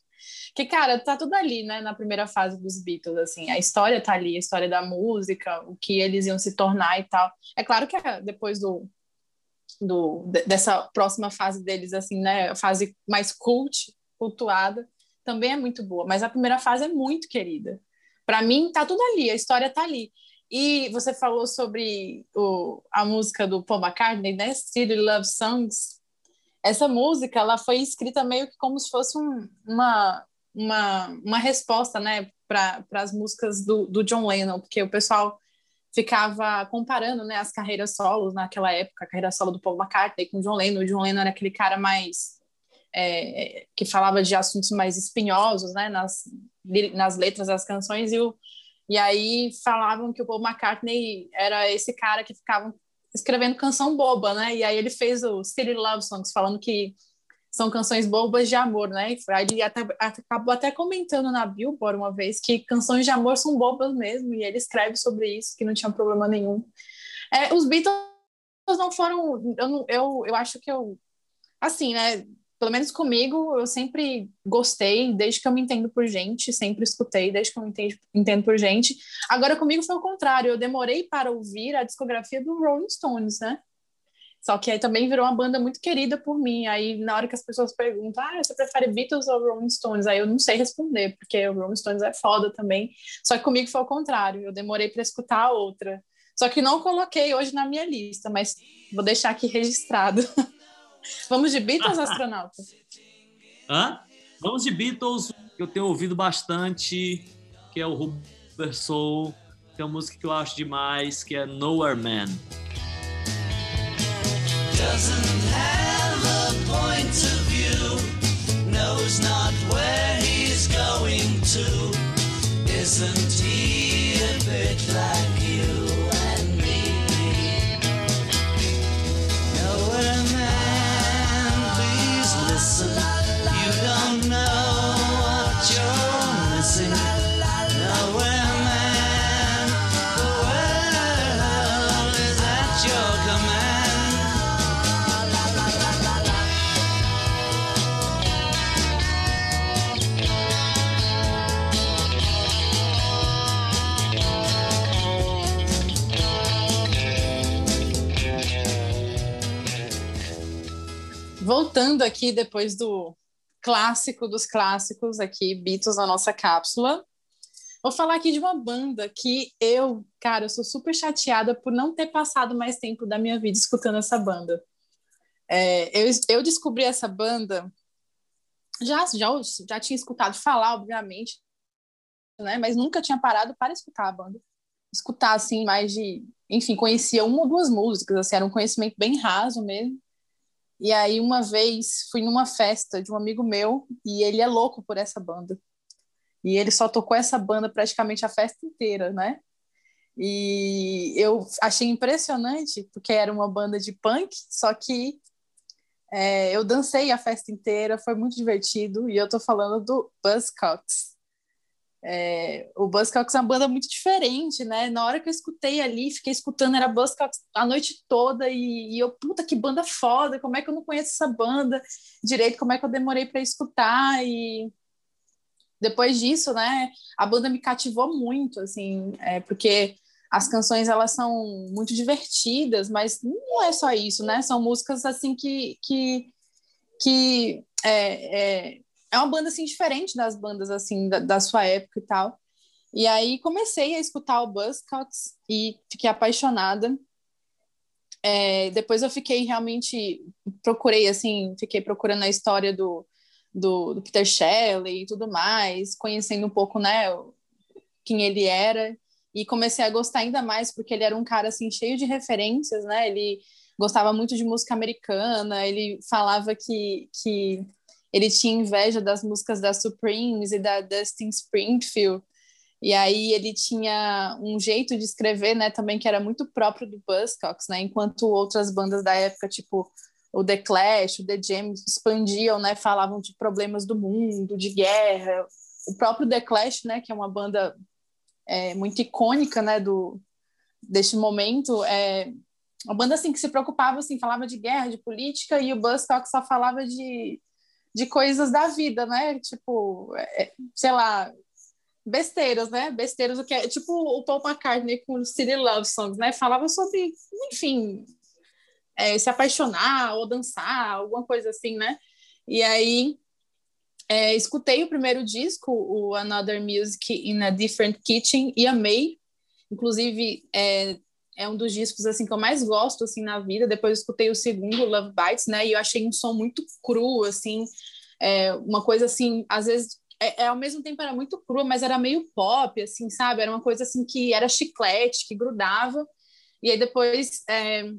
Que, cara, tá tudo ali, né, na primeira fase dos Beatles, assim, a história tá ali, a história da música, o que eles iam se tornar e tal. É claro que é depois do, do dessa próxima fase deles, assim, né, a fase mais cult, cultuada, também é muito boa, mas a primeira fase é muito querida. Para mim, tá tudo ali, a história tá ali. E você falou sobre o, a música do Paul McCartney, né? City Love Songs. Essa música, ela foi escrita meio que como se fosse um, uma, uma, uma resposta, né? Para as músicas do, do John Lennon, porque o pessoal ficava comparando né, as carreiras solos naquela época, a carreira solo do Paul McCartney com o John Lennon. O John Lennon era aquele cara mais é, que falava de assuntos mais espinhosos, né, nas, nas letras das canções, e o e aí falavam que o Paul McCartney era esse cara que ficava escrevendo canção boba, né? E aí ele fez o City Love Songs, falando que são canções bobas de amor, né? Aí ele até, acabou até comentando na Billboard uma vez que canções de amor são bobas mesmo, e ele escreve sobre isso, que não tinha problema nenhum. É, os Beatles não foram. Eu, eu, eu acho que eu. Assim, né? pelo menos comigo, eu sempre gostei, desde que eu me entendo por gente, sempre escutei, desde que eu me entendo, entendo por gente. Agora, comigo foi o contrário, eu demorei para ouvir a discografia do Rolling Stones, né? Só que aí também virou uma banda muito querida por mim. Aí, na hora que as pessoas perguntam, ah, você prefere Beatles ou Rolling Stones? Aí eu não sei responder, porque o Rolling Stones é foda também. Só que comigo foi o contrário, eu demorei para escutar a outra. Só que não coloquei hoje na minha lista, mas vou deixar aqui registrado. Vamos de Beatles, astronauta? Hã? Vamos de Beatles, que eu tenho ouvido bastante, que é o Rubber Soul, tem uma música que eu acho demais, que é Nowhere Man. doesn't have a point of view, knows not where he's going to, isn't he? Voltando aqui depois do clássico dos clássicos aqui, Beatles na nossa cápsula. Vou falar aqui de uma banda que eu, cara, eu sou super chateada por não ter passado mais tempo da minha vida escutando essa banda. É, eu, eu descobri essa banda, já, já, já tinha escutado falar, obviamente, né? Mas nunca tinha parado para escutar a banda. Escutar, assim, mais de... Enfim, conhecia uma ou duas músicas, assim, era um conhecimento bem raso mesmo. E aí, uma vez, fui numa festa de um amigo meu e ele é louco por essa banda. E ele só tocou essa banda praticamente a festa inteira, né? E eu achei impressionante, porque era uma banda de punk, só que é, eu dancei a festa inteira, foi muito divertido. E eu tô falando do Buzzcocks. É, o Buzzcocks é uma banda muito diferente, né? Na hora que eu escutei ali, fiquei escutando, era Buzzcocks a noite toda, e, e, eu, puta, que banda foda, como é que eu não conheço essa banda direito, como é que eu demorei para escutar, e depois disso, né, a banda me cativou muito, assim, é, porque as canções, elas são muito divertidas, mas não é só isso, né? São músicas, assim, que... que, que é, é, é uma banda assim diferente das bandas assim da, da, sua época e tal. E aí comecei a escutar o Buzzcocks e fiquei apaixonada. É, depois eu fiquei realmente procurei assim, fiquei procurando a história do, do, do, Peter Shelley e tudo mais, conhecendo um pouco, né, quem ele era e comecei a gostar ainda mais porque ele era um cara assim cheio de referências, né? Ele gostava muito de música americana, ele falava que que ele tinha inveja das músicas da Supremes e da Dustin Springfield. E aí ele tinha um jeito de escrever, né, também que era muito próprio do Buzzcocks, né, enquanto outras bandas da época, tipo o The Clash, o The Jam, expandiam, né, falavam de problemas do mundo, de guerra. O próprio The Clash, né, que é uma banda é, muito icônica, né, do deste momento, é uma banda assim que se preocupava assim, falava de guerra, de política, e o Buzzcocks só falava de de coisas da vida, né? Tipo, é, sei lá, besteiras, né? Besteiras, o que é tipo o Paul McCartney com o City Love Songs, né? Falava sobre, enfim, é, se apaixonar ou dançar, alguma coisa assim, né? E aí é, escutei o primeiro disco, o Another Music in a Different Kitchen, e amei. Inclusive, é, é um dos discos assim que eu mais gosto assim na vida. Depois escutei o segundo, Love Bites, né? E eu achei um som muito cru, assim, é, uma coisa assim, às vezes é, é, ao mesmo tempo era muito crua, mas era meio pop, assim, sabe? Era uma coisa assim que era chiclete, que grudava. E aí depois é,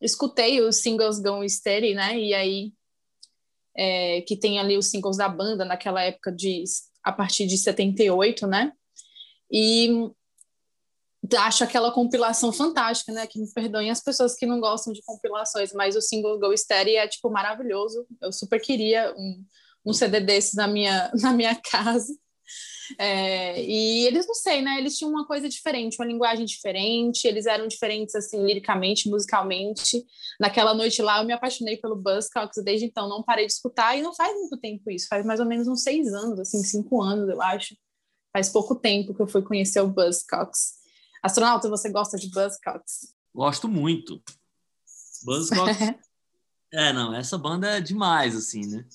escutei os singles Gone Steady, né? E aí é, que tem ali os singles da banda naquela época de a partir de 78, né? E acho aquela compilação fantástica, né? Que me perdoem as pessoas que não gostam de compilações, mas o single Go Steady é tipo maravilhoso. Eu super queria um, um CD desses na minha na minha casa. É, e eles não sei, né? Eles tinham uma coisa diferente, uma linguagem diferente. Eles eram diferentes assim liricamente, musicalmente. Naquela noite lá, eu me apaixonei pelo Buzzcocks. Desde então, não parei de escutar e não faz muito tempo isso. Faz mais ou menos uns seis anos, assim, cinco anos, eu acho. Faz pouco tempo que eu fui conhecer o Buzzcocks. Astronauta, você gosta de Buzzcocks? Gosto muito. Buzzcocks. é, não, essa banda é demais, assim, né?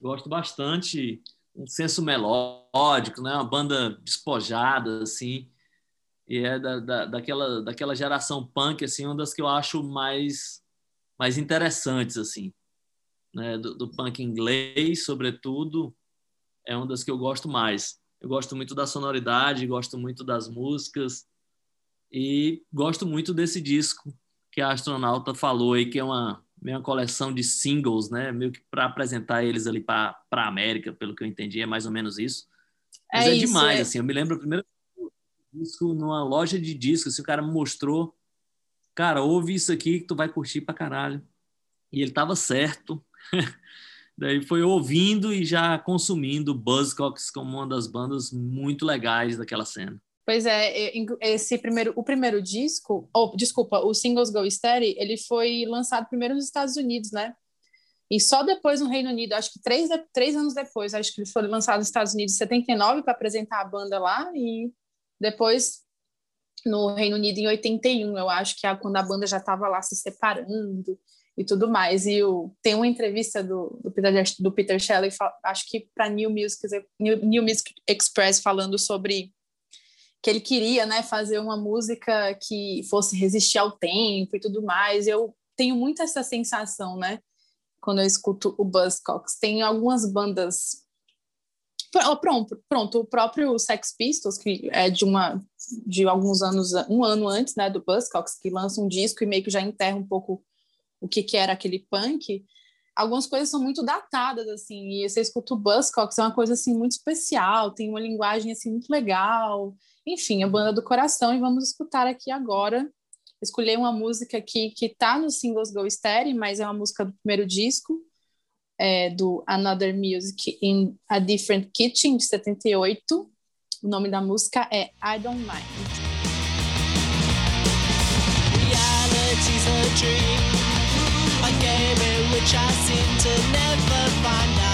Gosto bastante. Um senso melódico, né? Uma banda despojada, assim. E é da, da, daquela, daquela geração punk, assim, uma das que eu acho mais, mais interessantes, assim. Né? Do, do punk inglês, sobretudo, é uma das que eu gosto mais. Eu gosto muito da sonoridade, gosto muito das músicas e gosto muito desse disco que a astronauta falou aí, que é uma, uma coleção de singles, né? Meio que para apresentar eles ali para a América, pelo que eu entendi, é mais ou menos isso. Mas É é, isso, demais, é- assim. Eu me lembro o primeiro disco numa loja de discos, assim, o cara me mostrou, cara, ouve isso aqui que tu vai curtir pra caralho. E ele tava certo. Daí foi ouvindo e já consumindo Buzzcocks como uma das bandas muito legais daquela cena. Pois é, esse primeiro, o primeiro disco, ou desculpa, o Singles Go Steady, ele foi lançado primeiro nos Estados Unidos, né? E só depois no Reino Unido, acho que três, três anos depois, acho que ele foi lançado nos Estados Unidos em 79 para apresentar a banda lá, e depois no Reino Unido em 81, eu acho que é quando a banda já estava lá se separando e tudo mais. E o, tem uma entrevista do, do, Peter, do Peter Shelley, acho que para New Music, New Music Express, falando sobre que ele queria né, fazer uma música que fosse resistir ao tempo e tudo mais. Eu tenho muito essa sensação, né? Quando eu escuto o Buzzcocks. Tem algumas bandas. Pr- Pronto, pronto, o próprio Sex Pistols, que é de uma de alguns anos, um ano antes né, do Buzzcocks, que lança um disco e meio que já enterra um pouco o que, que era aquele punk. Algumas coisas são muito datadas, assim, e você escuta o Buzzcocks, é uma coisa, assim, muito especial, tem uma linguagem, assim, muito legal, enfim, a banda do coração, e vamos escutar aqui agora. Escolhi uma música aqui que tá no Singles Go Steady, mas é uma música do primeiro disco, é, do Another Music in a Different Kitchen, de 78. O nome da música é I Don't Mind. Reality's a dream, a game in which I seem to never find out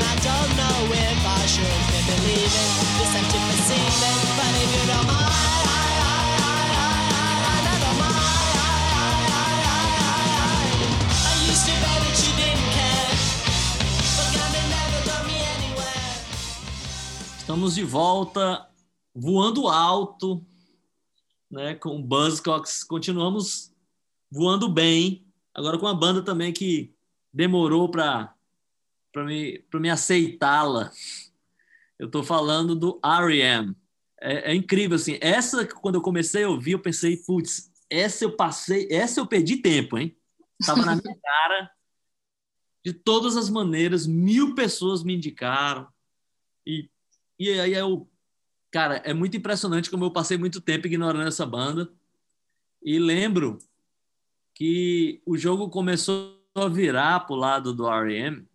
Estamos de volta, voando alto, né, com Buzzcocks. Continuamos voando bem. Agora com a banda também que demorou para para me, me aceitá-la. Eu estou falando do R.E.M. É, é incrível, assim. Essa, quando eu comecei a ouvir, eu pensei, putz, essa eu passei, essa eu perdi tempo, hein? Tava na minha cara. De todas as maneiras, mil pessoas me indicaram. E, aí eu, cara, é muito impressionante como eu passei muito tempo ignorando essa banda. E lembro que o jogo começou a virar pro lado do R.E.M.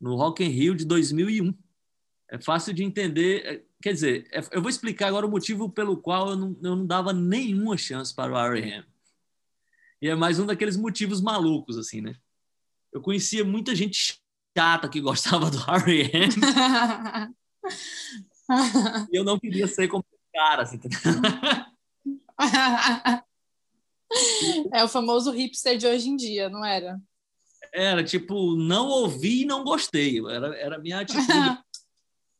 no Rock in Rio de 2001. É fácil de entender. é, Quer dizer, é- eu vou explicar agora o motivo pelo qual eu não, eu não dava nenhuma chance para o R.E.M. E é mais um daqueles motivos malucos, assim, né? Eu conhecia muita gente chata que gostava do R.E.M. e eu não queria ser como esse cara, assim, é o famoso hipster de hoje em dia, não era? Era tipo, não ouvi e não gostei. Era, era a minha atitude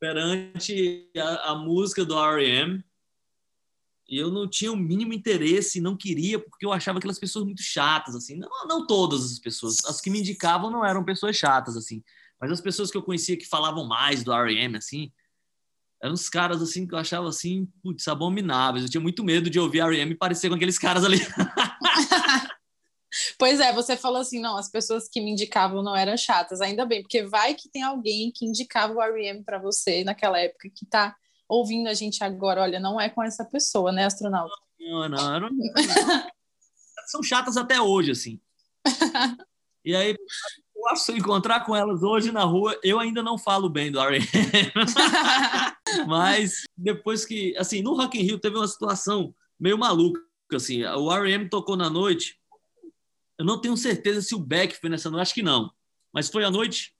perante a, a música do R.E.M. E eu não tinha o mínimo interesse, não queria, porque eu achava aquelas pessoas muito chatas, assim. Não, não todas as pessoas. As que me indicavam não eram pessoas chatas, assim. Mas as pessoas que eu conhecia que falavam mais do R.E.M., assim, eram uns caras, assim, que eu achava, assim, putz, abomináveis. Eu tinha muito medo de ouvir R.E.M. e parecer com aqueles caras ali. Pois é, você falou assim, não, as pessoas que me indicavam não eram chatas, ainda bem, porque vai que tem alguém que indicava o R.E.M. para você naquela época que tá ouvindo a gente agora, olha, não é com essa pessoa, né, astronauta? Não, não, eram... São chatas até hoje, assim. E aí, eu acho que se eu encontrar com elas hoje na rua, eu ainda não falo bem do R.E.M. Mas depois que, assim, no Rock in Rio teve uma situação meio maluca, assim, o R.E.M. tocou na noite, eu não tenho certeza se o Beck foi nessa noite, acho que não, mas foi a noite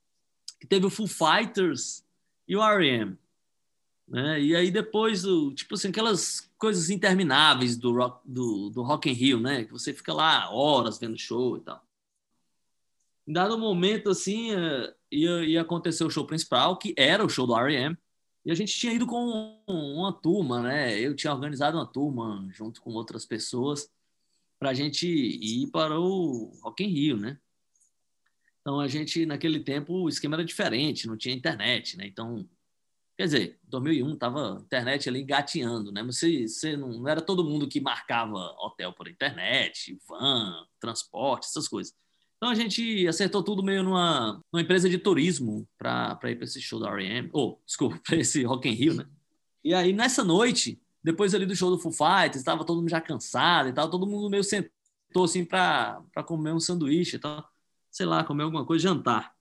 que teve o Foo Fighters e o R.E.M. Né? E aí depois, o, tipo assim, aquelas coisas intermináveis do rock, do, do rock in Rio, né? Que você fica lá horas vendo show e tal. Em dado momento, assim, eh, ia, ia acontecer o show principal, que era o show do R.E.M., e a gente tinha ido com uma turma, né? Eu tinha organizado uma turma junto com outras pessoas para a gente ir para o Rock in Rio, né? Então a gente naquele tempo o esquema era diferente, não tinha internet, né? Então Quer dizer, 2001 tava internet ali engateando, né? Mas você, não, não, era todo mundo que marcava hotel por internet, van, transporte, essas coisas. Então a gente acertou tudo meio numa, numa empresa de turismo para ir para esse show da R.E.M. Ou, oh, desculpa, para esse Rock in Rio, né? E aí nessa noite, depois ali do show do Foo Fighters, estava todo mundo já cansado e tal, todo mundo meio sentou assim para comer um sanduíche e tal, sei lá, comer alguma coisa, jantar.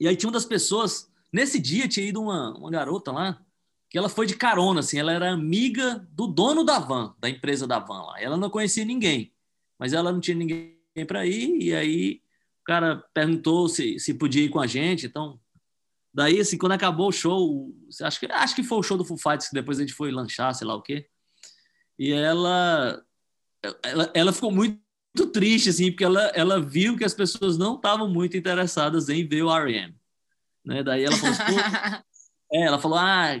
E aí tinha uma das pessoas Nesse dia tinha ido uma, uma garota lá, que ela foi de carona, assim, ela era amiga do dono da van, da empresa da van lá. Ela não conhecia ninguém, mas ela não tinha ninguém para ir, e aí o cara perguntou se, se podia ir com a gente, então... Daí, assim, quando acabou o show, acho que, acho que foi o show do Foo Fighters, que depois a gente foi lanchar, sei lá o quê, e ela, ela, ela ficou muito muito triste, assim, porque ela, ela viu que as pessoas não estavam muito interessadas em ver o R.E.M. Né? Daí ela falou, assim, é, ela falou, ah,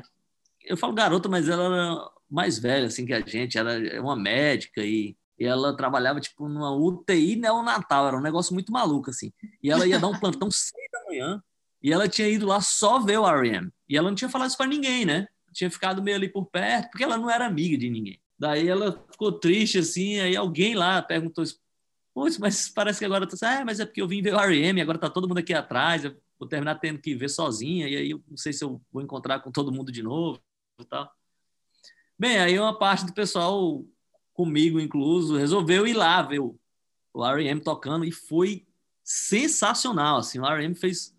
eu falo garota, mas ela era mais velha assim que a gente, ela é uma médica e, e ela trabalhava tipo numa UTI neonatal, era um negócio muito maluco assim. E ela ia dar um plantão seis da manhã e ela tinha ido lá só ver o R.E.M. E ela não tinha falado isso para ninguém, né? Tinha ficado meio ali por perto, porque ela não era amiga de ninguém. Daí ela ficou triste assim, aí alguém lá perguntou Putz, mas parece que agora tá, ah, mas é porque eu vim ver o R.E.M. agora tá todo mundo aqui atrás. Eu vou terminar tendo que ver sozinha, e aí eu não sei se eu vou encontrar com todo mundo de novo e tal. Bem, aí uma parte do pessoal, comigo incluso, resolveu ir lá ver o, R.E.M. tocando, e foi sensacional, assim, o R.E.M. fez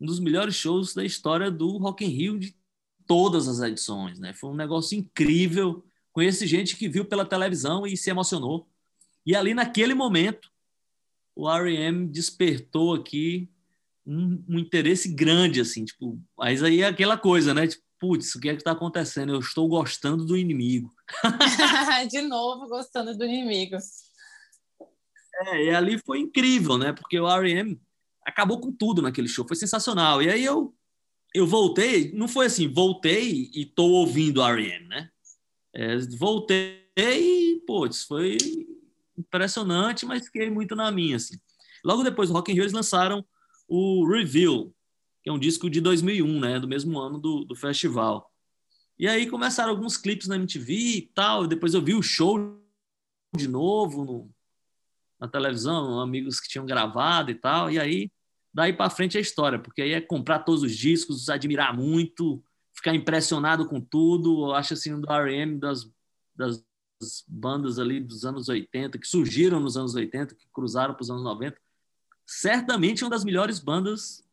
um dos melhores shows da história do Rock in Rio de todas as edições, né? Foi um negócio incrível. Conheci gente que viu pela televisão e se emocionou. E ali naquele momento, o R.E.M. despertou aqui um, um, interesse grande, assim, tipo, mas aí é aquela coisa, né? Tipo, putz, o que é que está acontecendo? Eu estou gostando do inimigo. De novo, gostando do inimigo. É, e ali foi incrível, né? Porque o R.E.M. acabou com tudo naquele show, foi sensacional. E aí eu, eu voltei, não foi assim, voltei e tô ouvindo o R.E.M., né? É, voltei e, putz, foi impressionante, mas fiquei muito na minha, assim. Logo depois do Rock in Rio, eles lançaram o Reveal, que é um disco de 2001, né, do mesmo ano do, do festival. E aí começaram alguns clipes na MTV e tal, depois eu vi o show de novo no, na televisão, amigos que tinham gravado e tal, e aí daí para frente é história, porque aí é comprar todos os discos, admirar muito, ficar impressionado com tudo, eu acho assim, do R.E.M., das, das bandas ali dos anos 80, que surgiram nos anos 80, que cruzaram para os anos 90, certamente uma das melhores bandas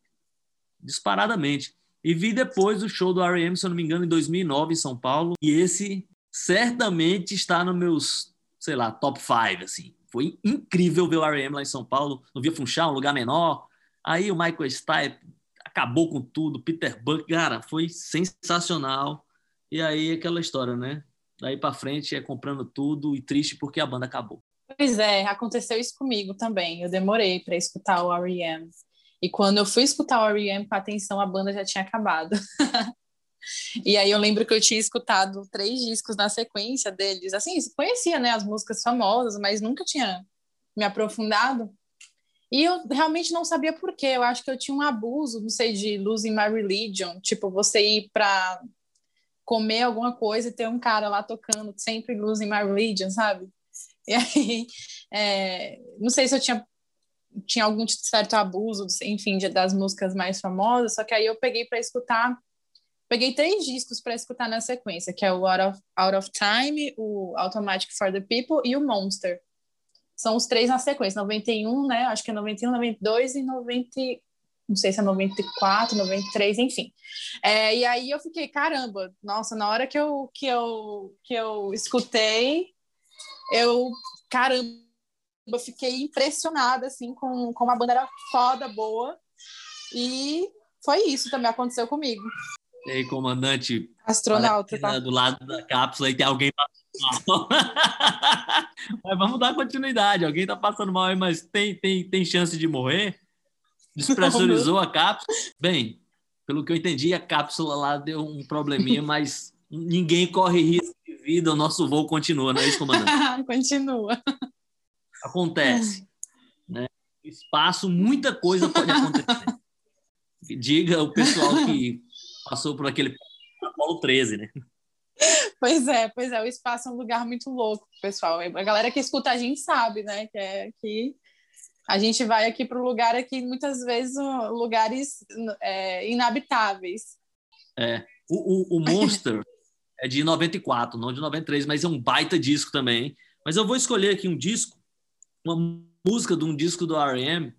disparadamente. E vi depois o show do R.E.M., se eu não me engano, em 2009 em São Paulo, e esse certamente está nos meus, sei lá, top 5, assim. Foi incrível ver o R.E.M. lá em São Paulo, no Via Funchal, um lugar menor. Aí o Michael Stipe acabou com tudo, Peter Buck, cara, foi sensacional. E aí aquela história, né? Daí para frente é comprando tudo e triste porque a banda acabou. Pois é, aconteceu isso comigo também. Eu demorei para escutar o R.E.M. E quando eu fui escutar o R.E.M. com atenção, a banda já tinha acabado. e aí eu lembro que eu tinha escutado três discos na sequência deles. Assim, conhecia, né, as músicas famosas, mas nunca tinha me aprofundado. E eu realmente não sabia por quê. Eu acho que eu tinha um abuso, não sei, de losing my religion. Tipo, você ir para comer alguma coisa e ter um cara lá tocando sempre losing my religion, sabe? E aí, é, não sei se eu tinha, tinha algum certo abuso, enfim, das músicas mais famosas, só que aí eu peguei para escutar, peguei três discos para escutar na sequência, que é o Out of, Out of Time, o Automatic for the People e o Monster. São os três na sequência, 91, né? Acho que é 91, 92 e 90, não sei se é 94, 93, enfim. É, e aí eu fiquei, caramba, nossa, na hora que eu, que eu, que eu escutei, eu, caramba, fiquei impressionada, assim, com como a banda era foda, boa. E foi isso também aconteceu comigo. E aí, comandante? Astronauta, tá? Do lado da cápsula e tem alguém passando mal. mas vamos dar continuidade. Alguém tá passando mal aí, mas tem, tem, tem chance de morrer? Despressurizou a cápsula? Bem, pelo que eu entendi, a cápsula lá deu um probleminha, mas ninguém corre risco vida, o nosso voo continua, não é isso, comandante? continua. Acontece. Né? espaço, muita coisa pode acontecer. Diga o pessoal que passou por aquele Apolo 13, né? Pois é, pois é, o espaço é um lugar muito louco, pessoal. A galera que escuta a gente sabe, né? Que é que a gente vai aqui para o lugar aqui, muitas vezes, lugares é, inabitáveis. É. O, o, o Monster é de 94, não de 93, mas é um baita disco também. Mas eu vou escolher aqui um disco, uma música de um disco do R.E.M.,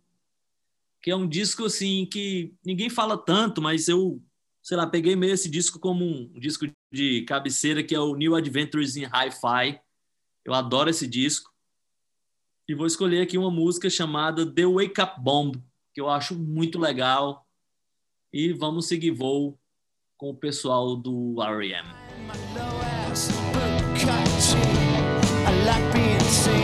que é um disco assim que ninguém fala tanto, mas eu, sei lá, peguei meio esse disco como um, disco de cabeceira, que é o New Adventures in Hi-Fi. Eu adoro esse disco. E vou escolher aqui uma música chamada The Wake Up Bomb, que eu acho muito legal. E vamos seguir voo com o pessoal do R.E.M. take a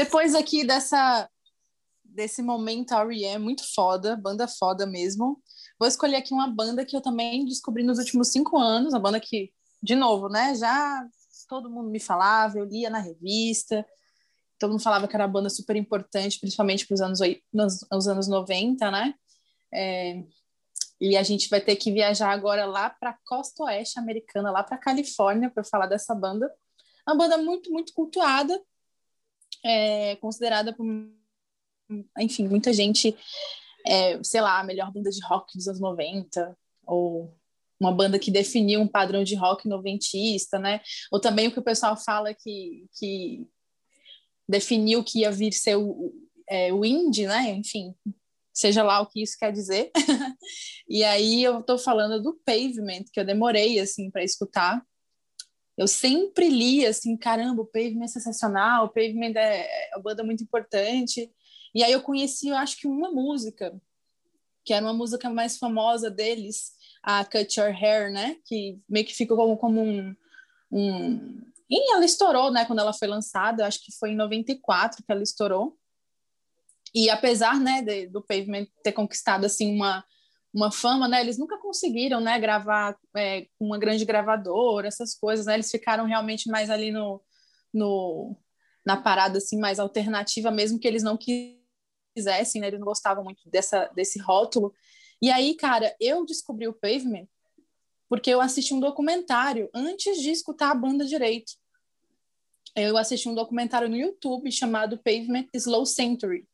Depois aqui dessa desse momento R.E.M. muito foda, banda foda mesmo. Vou escolher aqui uma banda que eu também descobri nos últimos cinco anos, uma banda que, de novo, né, já todo mundo me falava, eu lia na revista, todo mundo falava que era uma banda super importante, principalmente para os anos, nos, nos anos 90, né? É, e a gente vai ter que viajar agora lá para a costa oeste americana, lá para Califórnia, para falar dessa banda. Uma banda muito, muito cultuada, é, considerada por, enfim, muita gente, é, sei lá, a melhor banda de rock dos anos 90, ou uma banda que definiu um padrão de rock noventista, né? Ou também o que o pessoal fala que, que definiu que ia vir ser o, é, o indie, né? Enfim, seja lá o que isso quer dizer. e aí eu tô falando do Pavement, que eu demorei, assim, para escutar. Eu sempre li, assim, caramba, o Pavement é sensacional, o Pavement é, é uma banda muito importante. E aí eu conheci, eu acho que uma música, que era uma música mais famosa deles, a Cut Your Hair, né? Que meio que ficou como, como um, um... E ela estourou, né? Quando ela foi lançada, acho que foi em 94 que ela estourou. E apesar, né, de, do Pavement ter conquistado, assim, uma, uma fama, né? Eles nunca conseguiram, né, gravar é, uma grande gravadora, essas coisas, né? Eles ficaram realmente mais ali no, no na parada, assim, mais alternativa, mesmo que eles não quisessem, né? Eles não gostavam muito dessa, desse rótulo. E aí, cara, eu descobri o Pavement porque eu assisti um documentário antes de escutar a banda direito. Eu assisti um documentário no YouTube chamado Pavement Slow Century,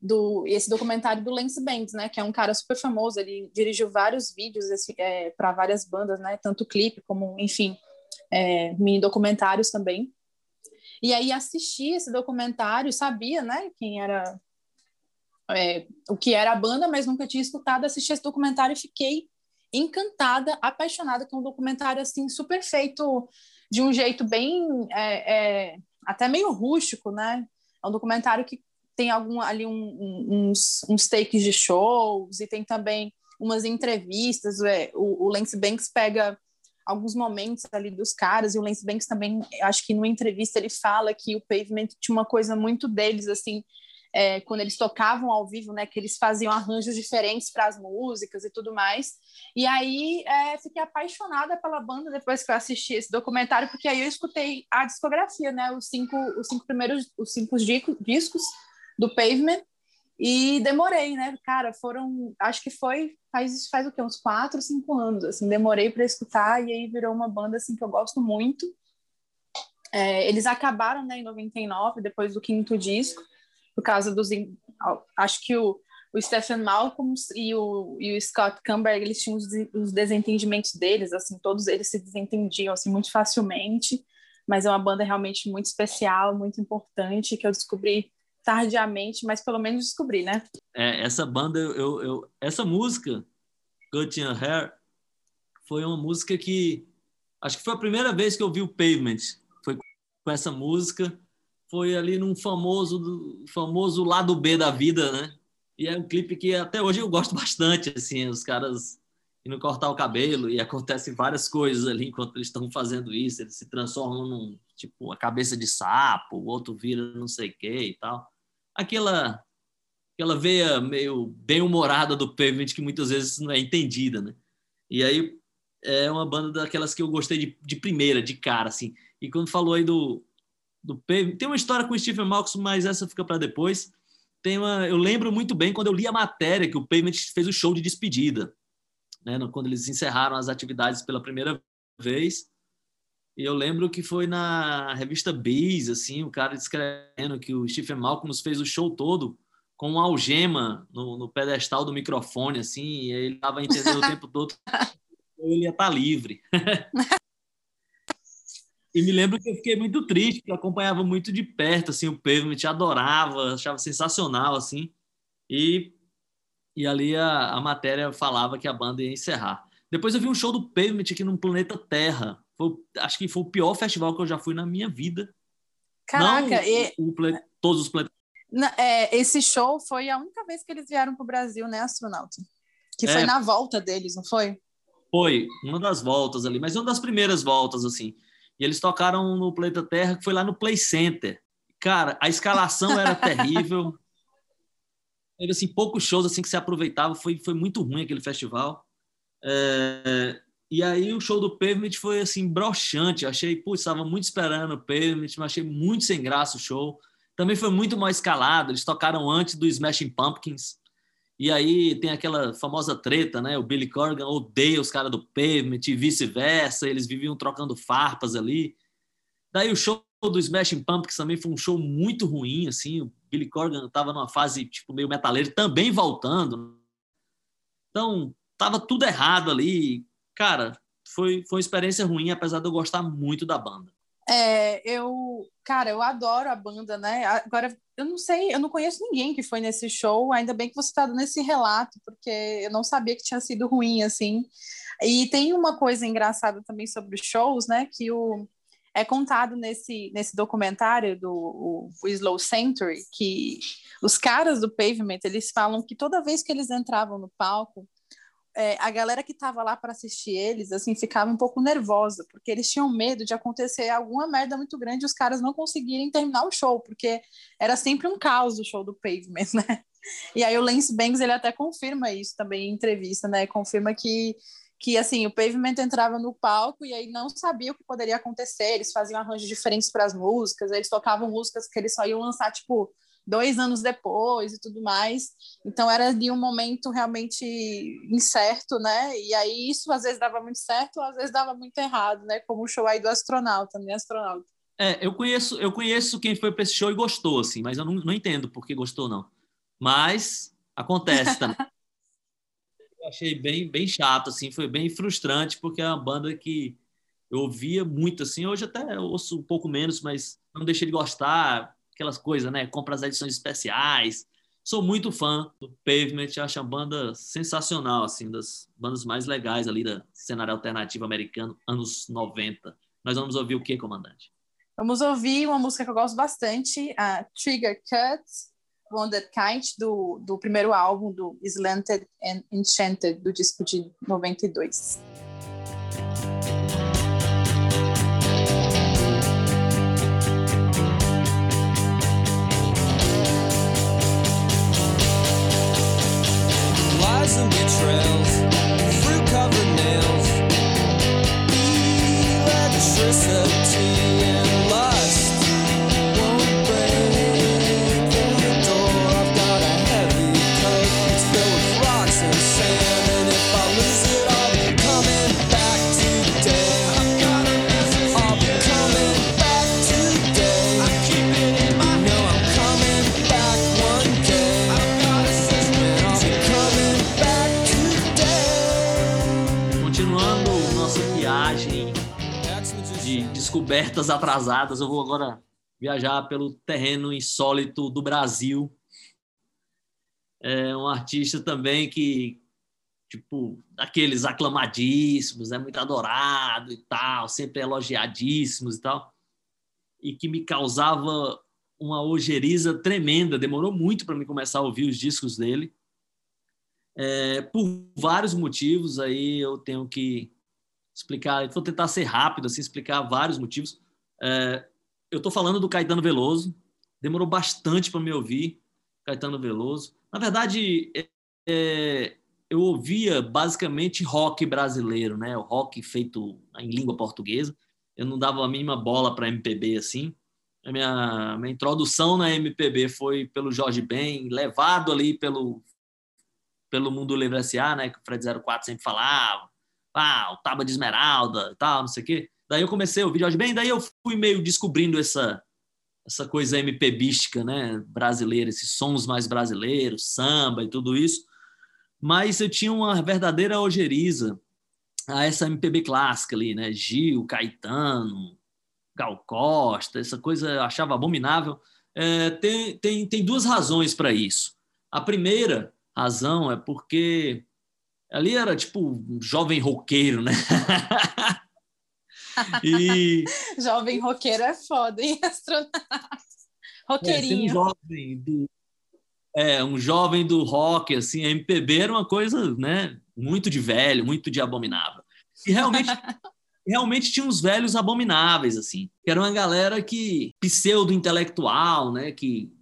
do esse documentário do Lance Banks, né, que é um cara super famoso, ele dirigiu vários vídeos é, para várias bandas, né, tanto clipe como, enfim, é, mini documentários também. E aí assisti esse documentário, sabia, né, quem era é, o que era a banda, mas nunca tinha escutado, assisti esse documentário e fiquei encantada, apaixonada com um documentário assim super feito de um jeito bem é, é, até meio rústico, né? É um documentário que tem algum ali um, um, uns, uns takes de shows e tem também umas entrevistas. É, o, o Lance Banks pega alguns momentos ali dos caras e o Lance Banks também, acho que numa entrevista ele fala que o Pavement tinha uma coisa muito deles assim é, quando eles tocavam ao vivo, né, que eles faziam arranjos diferentes para as músicas e tudo mais. E aí é, fiquei apaixonada pela banda depois que eu assisti esse documentário, porque aí eu escutei a discografia, né, os cinco, os cinco primeiros, os cinco discos do Pavement. E demorei, né, cara, foram, acho que foi, faz, faz o quê, uns quatro, cinco anos, assim, demorei para escutar e aí virou uma banda, assim, que eu gosto muito. É, eles acabaram, né, em 99, depois do quinto disco, por causa dos. Acho que o, o Stephen Malcolm e o, e o Scott Camberg, eles tinham os, os, desentendimentos deles, assim, todos eles se desentendiam assim, muito facilmente. mas é uma banda realmente muito especial, muito importante, que eu descobri tardiamente, mas pelo menos descobri, né? É, essa banda, eu, eu, essa música, Good in Hair, foi uma música que acho que foi a primeira vez que eu vi o Pavement. Foi com essa música, foi ali num famoso famoso lado B da vida, né? E é um clipe que até hoje eu gosto bastante, assim, os caras indo cortar o cabelo e acontecem várias coisas ali enquanto eles estão fazendo isso, eles se transformam num tipo a cabeça de sapo, o outro vira não sei o que e tal. Aquela aquela veia meio bem humorada do Pavement que muitas vezes não é entendida, né? E aí é uma banda daquelas que eu gostei de, de primeira, de cara, assim. E quando falou aí do do Pavement, tem uma história com o Stephen Malcolm, mas essa fica para depois. Tem uma, eu lembro muito bem quando eu li a matéria que o Pavement fez o show de despedida né, quando eles encerraram as atividades pela primeira vez. E eu lembro que foi na revista Biz, assim, o cara descrevendo que o Stephen Malcolm fez o show todo com uma algema no, no pedestal do microfone, assim, e ele estava entendendo o tempo todo ele ia estar tá livre. e me lembro que eu fiquei muito triste, porque eu acompanhava muito de perto, assim, o Pavement, adorava, achava sensacional, assim, e e ali a, a matéria falava que a banda ia encerrar. Depois eu vi um show do Pavement aqui no Planeta Terra. Foi, acho que foi o pior festival que eu já fui na minha vida. Caraca, Não, e... o, o, todos os planetas. É, esse show foi a única vez que eles vieram para o Brasil, né, astronauta? Que foi é, na volta deles, não foi? Foi, uma das voltas ali, mas uma das primeiras voltas, assim. E eles tocaram no Planeta Terra, que foi lá no Play Center. Cara, a escalação era terrível. teve assim poucos shows assim que se aproveitava, foi foi muito ruim aquele festival. É, e aí o show do Pavement foi assim broxante, achei, putz, estava muito esperando o Pavement, mas achei muito sem graça o show. Também foi muito mal escalado, eles tocaram antes do Smashing Pumpkins. E aí tem aquela famosa treta, né? O Billy Corgan odeia os caras do Pavement e vice-versa, eles viviam trocando farpas ali. Daí o show do Smashing Pumpkins também foi um show muito ruim, assim, o Billy Corgan estava numa fase tipo meio metaleiro, também voltando. Então, tava tudo errado ali. Cara, foi, foi uma experiência ruim, apesar de eu gostar muito da banda. É, eu, cara, eu adoro a banda, né? Agora, eu não sei, eu não conheço ninguém que foi nesse show, ainda bem que você está dando esse relato, porque eu não sabia que tinha sido ruim, assim. E tem uma coisa engraçada também sobre os shows, né? Que o, é contado nesse, nesse documentário do o, Slow Century que os caras do Pavement eles falam que toda vez que eles entravam no palco é, a galera que estava lá para assistir eles assim ficava um pouco nervosa porque eles tinham medo de acontecer alguma merda muito grande e os caras não conseguirem terminar o show porque era sempre um caos o show do Pavement né? E aí o Lance Bangs ele até confirma isso também em entrevista né? Confirma que que assim o Pavement entrava no palco e aí não sabia o que poderia acontecer eles faziam arranjos diferentes para as músicas eles tocavam músicas que eles só iam lançar tipo dois anos depois e tudo mais. Então era de um momento realmente incerto né? E aí isso às vezes dava muito certo às vezes dava muito errado né? Como o show aí do astronauta né? Astronauta. É eu conheço eu conheço quem foi para esse show e gostou assim mas eu não, não entendo por que gostou não. Mas acontece também. Eu achei bem, bem chato, assim, foi bem frustrante, porque é uma banda que eu ouvia muito, assim, hoje até ouço um pouco menos, mas não deixei de gostar, aquelas coisas, né? Compra as edições especiais. Sou muito fã do Pavement, acho a banda sensacional, assim, das bandas mais legais ali da cenário alternativo americano, anos 90. Nós vamos ouvir o que, comandante? Vamos ouvir uma música que eu gosto bastante, a Trigger Cut, Wounded Kind, do, do primeiro álbum do Slanted and Enchanted, do disco de 92. Electricity descobertas atrasadas. Eu vou agora viajar pelo terreno insólito do Brasil. É um artista também que, tipo, daqueles aclamadíssimos, é muito adorado e tal, sempre elogiadíssimos e tal, e que me causava uma ojeriza tremenda. Demorou muito para mim começar a ouvir os discos dele. É, por vários motivos, aí eu tenho que explicar, vou tentar ser rápido, assim, explicar vários motivos. É, eu estou falando do Caetano Veloso, demorou bastante para me ouvir, Caetano Veloso. Na verdade, é, é, eu ouvia basicamente rock brasileiro, né? O rock feito em língua portuguesa. Eu não dava a mínima bola para MPB assim. A minha, minha introdução na MPB foi pelo Jorge Ben, levado ali pelo pelo Mundo Livre S.A., né, que o Fred 04 sempre falava, ah, o Taba de Esmeralda e tal, não sei o quê. Daí eu comecei a ouvir Jorge Ben, daí eu fui meio descobrindo essa essa coisa MPBística, né, brasileira, esses sons mais brasileiros, samba e tudo isso. Mas eu tinha uma verdadeira ojeriza a essa MPB clássica ali, né, Gil, Caetano, Gal Costa, essa coisa eu achava abominável. É, tem, tem, tem duas razões para isso. A primeira razão é porque ali era tipo um jovem roqueiro, né? e... jovem roqueiro é foda, hein, astronauta? Roqueirinho. É, um jovem do é, um jovem do rock, assim, MPB era uma coisa, né, muito de velho, muito de abominável. E realmente, realmente tinha uns velhos abomináveis, assim, que era uma galera que, pseudo-intelectual, né, que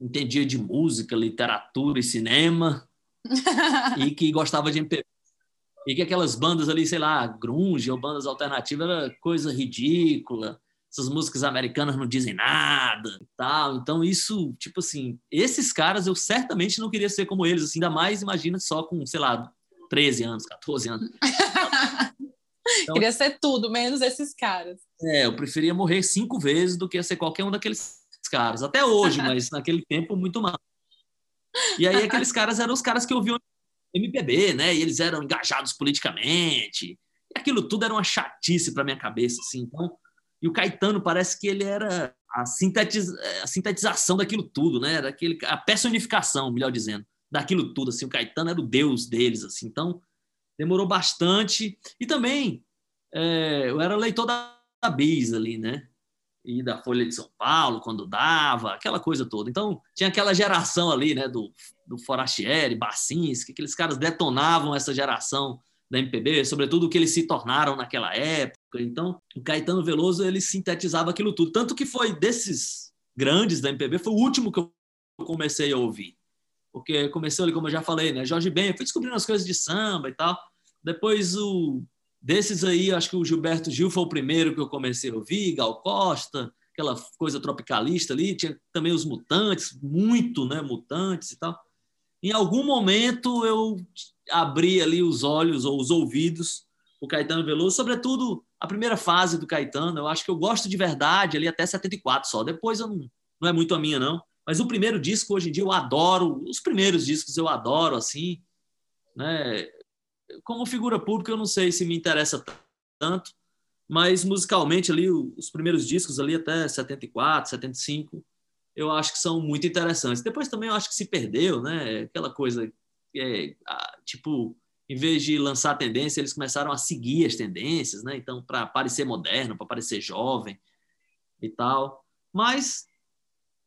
entendia de música, literatura e cinema, e que gostava de MPB. E que aquelas bandas ali, sei lá, grunge ou bandas alternativas, era coisa ridícula. Essas músicas americanas não dizem nada e tal. Então, isso, tipo assim, esses caras eu certamente não queria ser como eles, assim, ainda mais, imagina, só com, sei lá, 13 anos, 14 anos. Então, queria ser tudo, menos esses caras. É, eu preferia morrer cinco vezes do que ser qualquer um daqueles caras. Até hoje, mas naquele tempo, muito mais. E aí, aqueles caras eram os caras que ouviam MPB, né? E eles eram engajados politicamente. E aquilo tudo era uma chatice para minha cabeça, assim. Então, e o Caetano parece que ele era a, a sintetização daquilo tudo, né? Daquele, a personificação, melhor dizendo, daquilo tudo. Assim, o Caetano era o deus deles, assim. Então, demorou bastante. E também, é, eu era leitor da, da Bis ali, né? E da Folha de São Paulo, quando dava, aquela coisa toda. Então, tinha aquela geração ali, né, do, do Forastieri, Bacinski, aqueles caras detonavam essa geração da MPB, sobretudo o que eles se tornaram naquela época. Então, o Caetano Veloso, ele sintetizava aquilo tudo. Tanto que foi desses grandes da MPB, foi o último que eu comecei a ouvir. Porque começou ali, como eu já falei, né, Jorge Ben, eu fui descobrindo as coisas de samba e tal. Depois o Desses aí, acho que o Gilberto Gil foi o primeiro que eu comecei a ouvir, Gal Costa, aquela coisa tropicalista ali, tinha também os Mutantes, muito, né, Mutantes e tal. Em algum momento eu abri ali os olhos ou os ouvidos o Caetano Veloso, sobretudo a primeira fase do Caetano, eu acho que eu gosto de verdade ali até 74 só, depois eu não, não é muito a minha não, mas o primeiro disco hoje em dia eu adoro, os primeiros discos eu adoro assim, né? Como figura pública, eu não sei se me interessa tanto, mas musicalmente ali, os primeiros discos ali até 74, 75, eu acho que são muito interessantes. Depois também eu acho que se perdeu, né? Aquela coisa, é, tipo, em vez de lançar tendência, eles começaram a seguir as tendências, né? Então, para parecer moderno, para parecer jovem e tal. Mas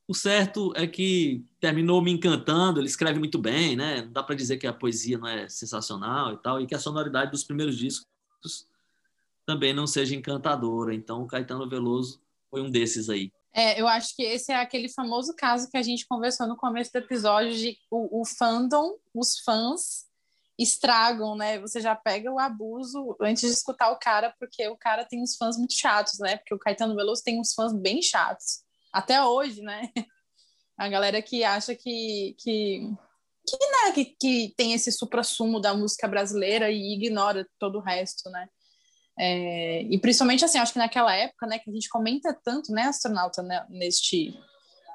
o certo é que terminou me encantando, ele escreve muito bem, né? Não dá para dizer que a poesia não é sensacional e tal, e que a sonoridade dos primeiros discos também não seja encantadora. Então, o Caetano Veloso foi um desses aí. É, eu acho que esse é aquele famoso caso que a gente conversou no começo do episódio de o, o fandom, os fãs estragam, né? Você já pega o abuso antes de escutar o cara, porque o cara tem uns fãs muito chatos, né? Porque o Caetano Veloso tem uns fãs bem chatos até hoje, né? A galera que acha que, que, que, né, que, que tem esse supra-sumo da música brasileira e ignora todo o resto, né? É, e principalmente assim, acho que naquela época, né, que a gente comenta tanto, né, astronauta, né, neste,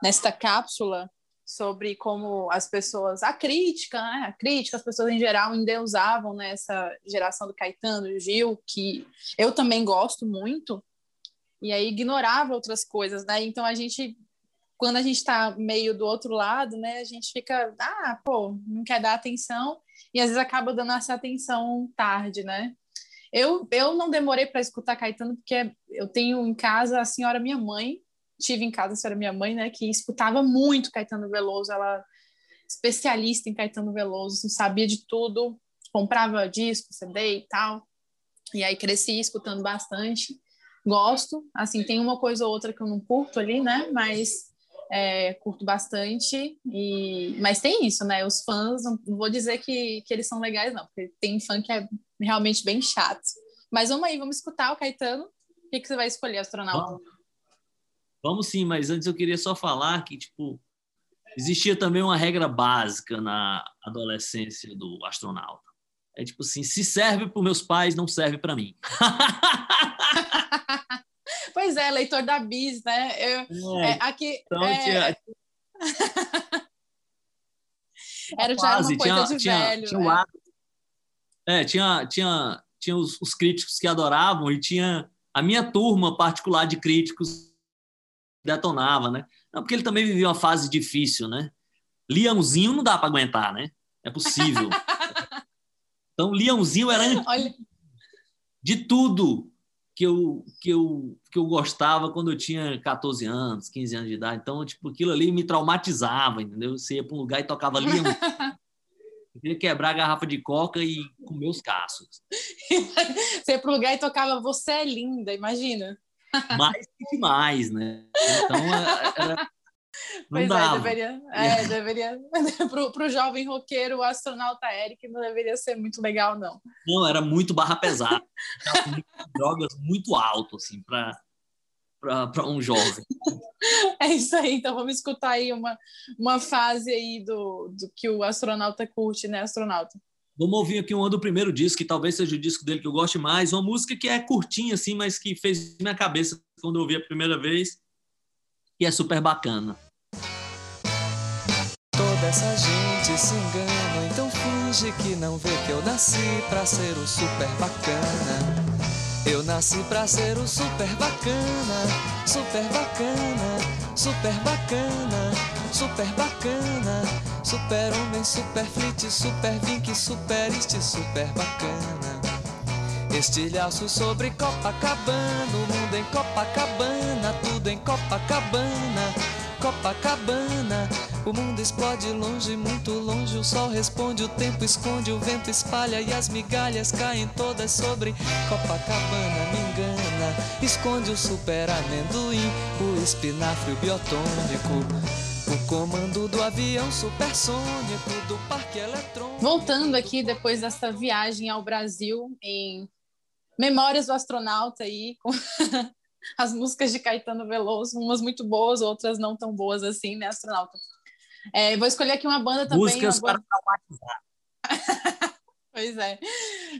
nesta cápsula sobre como as pessoas, a crítica, né? A crítica, as pessoas em geral endeusavam nessa né, geração do Caetano, do Gil, que eu também gosto muito, e aí ignorava outras coisas, né? Então a gente quando a gente está meio do outro lado, né, a gente fica, ah, pô, não quer dar atenção e às vezes acaba dando essa atenção tarde, né? Eu, eu não demorei para escutar Caetano porque eu tenho em casa a senhora minha mãe, tive em casa a senhora minha mãe, né, que escutava muito Caetano Veloso, ela especialista em Caetano Veloso, sabia de tudo, comprava disco, CD e tal. E aí cresci escutando bastante. Gosto, assim, tem uma coisa ou outra que eu não curto ali, né? Mas é, curto bastante. E... Mas tem isso, né? Os fãs, não vou dizer que, que eles são legais, não, porque tem fã que é realmente bem chato. Mas vamos aí, vamos escutar o Caetano. O que, que você vai escolher, astronauta? Vamos, vamos sim, mas antes eu queria só falar que, tipo, existia também uma regra básica na adolescência do astronauta. É tipo assim, se serve para meus pais, não serve para mim. Pois é, leitor da Bis, né? Eu, é, é, aqui, então, é... era já uma coisa tinha, de tinha, velho. Tinha, né? é, tinha, tinha, tinha os, os, críticos que adoravam e tinha a minha turma particular de críticos detonava, né? Não, porque ele também vivia uma fase difícil, né? Leãozinho não dá para aguentar, né? É possível. então, Leãozinho era Olha... de tudo que eu, que eu, que eu gostava quando eu tinha 14 anos, 15 anos de idade. Então, tipo, aquilo ali me traumatizava, entendeu? Você ia para um lugar e tocava ali. Eu queria quebrar a garrafa de coca e comer os caços. Você ia para um lugar e tocava Você é linda, imagina. Mais que demais, né? Então, era, não pois é, deveria. É, deveria. Para o jovem roqueiro, o astronauta Eric não deveria ser muito legal, não. Não, era muito barra pesada. drogas muito alto, assim, para para um jovem. É isso aí, então vamos escutar aí uma, uma fase aí do, do que o astronauta curte, né, astronauta? Vamos ouvir aqui um do primeiro disco, que talvez seja o disco dele que eu goste mais, uma música que é curtinha, assim, mas que fez minha cabeça quando eu ouvi a primeira vez, e é super bacana. Essa gente se engana, então finge que não vê que eu nasci pra ser o super bacana. Eu nasci pra ser o super bacana, super bacana, super bacana, super bacana, super homem, super flit, super vink, super este, super bacana. Estilhaço sobre Copacabana, o mundo em Copacabana, tudo em Copacabana, Copacabana. O mundo explode longe, muito longe. O sol responde, o tempo esconde, o vento espalha e as migalhas caem todas sobre Copacabana. Me engana, esconde o super amendoim, o espinafre, o biotônico. O comando do avião supersônico do parque eletrônico. Voltando aqui depois dessa viagem ao Brasil em Memórias do Astronauta aí, com as músicas de Caetano Veloso, umas muito boas, outras não tão boas assim, né, Astronauta? É, vou escolher aqui uma banda também. Músicas para traumatizar. pois é.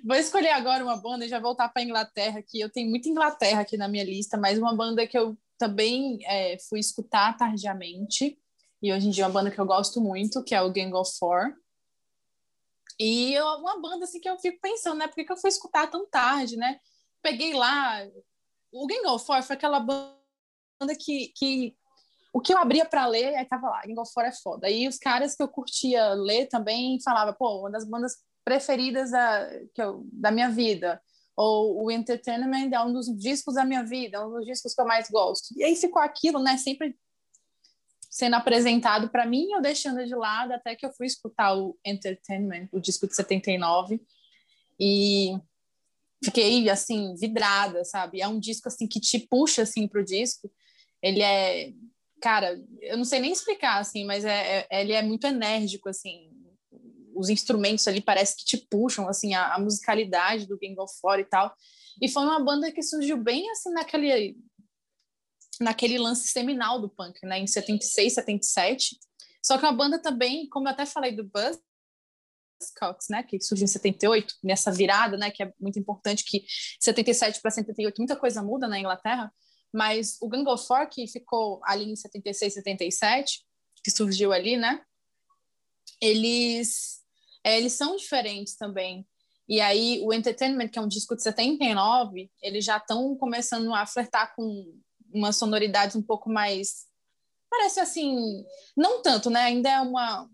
Vou escolher agora uma banda e já voltar para Inglaterra, que eu tenho muita Inglaterra aqui na minha lista, mas uma banda que eu também é, fui escutar tardiamente, e hoje em dia é uma banda que eu gosto muito, que é o Gang of Four. E eu, uma banda assim que eu fico pensando, né? Por que, que eu fui escutar tão tarde, né? Peguei lá. O Gang Four foi aquela banda que, que o que eu abria para ler, aí tava lá, Gang Four é foda. E os caras que eu curtia ler também falava, pô, uma das bandas preferidas da, que eu, da minha vida. Ou o Entertainment é um dos discos da minha vida, é um dos discos que eu mais gosto. E aí ficou aquilo, né, sempre sendo apresentado para mim, eu deixando de lado, até que eu fui escutar o Entertainment, o disco de 79, e fiquei, assim, vidrada, sabe? É um disco, assim, que te puxa, assim, pro disco. Ele é cara, eu não sei nem explicar, assim, mas é, é, ele é muito enérgico, assim, os instrumentos ali parece que te puxam, assim, a, a, musicalidade do Gang of Four e tal, e foi uma banda que surgiu bem, assim, naquele, naquele lance seminal do punk, né, em 76, 77, só que uma banda também, como eu até falei do Buzz, Cox, né, que surgiu em 78, nessa virada, né, que é muito importante que 77 para 78 muita coisa muda na Inglaterra, mas o Gang of Four, que ficou ali em 76, 77, que surgiu ali, né? Eles, é, eles são diferentes também. E aí, o Entertainment, que é um disco de 79, eles já estão começando a flertar com uma sonoridade um pouco mais. Parece assim. Não tanto, né? Ainda é uma.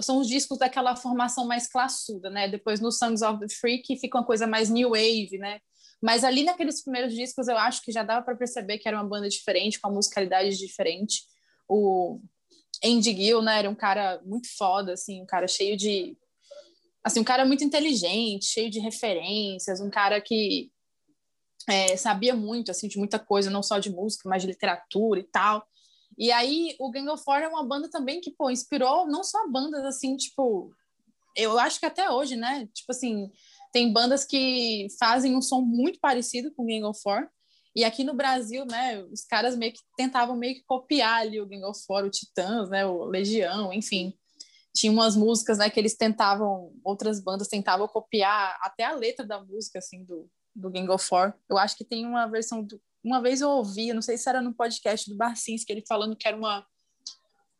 São os discos daquela formação mais classuda, né? Depois no Songs of the Freak fica uma coisa mais new wave, né? Mas ali naqueles primeiros discos eu acho que já dava para perceber que era uma banda diferente, com uma musicalidade diferente. O Andy Gill, né, era um cara muito foda, assim, um cara cheio de assim, um cara muito inteligente, cheio de referências, um cara que é, sabia muito, assim, de muita coisa, não só de música, mas de literatura e tal. E aí, o Gang of Four é uma banda também que, pô, inspirou não só bandas, assim, tipo... Eu acho que até hoje, né? Tipo assim, tem bandas que fazem um som muito parecido com o Gang of Four. E aqui no Brasil, né, os caras meio que tentavam meio que copiar ali o Gang of Four, o Titãs, né, o Legião, enfim tinha umas músicas, né, que eles tentavam, outras bandas tentavam copiar até a letra da música, assim, do, do Gang of Four. Eu acho que tem uma versão, do, uma vez eu ouvi, não sei se era no podcast do Barcinski, ele falando que era uma,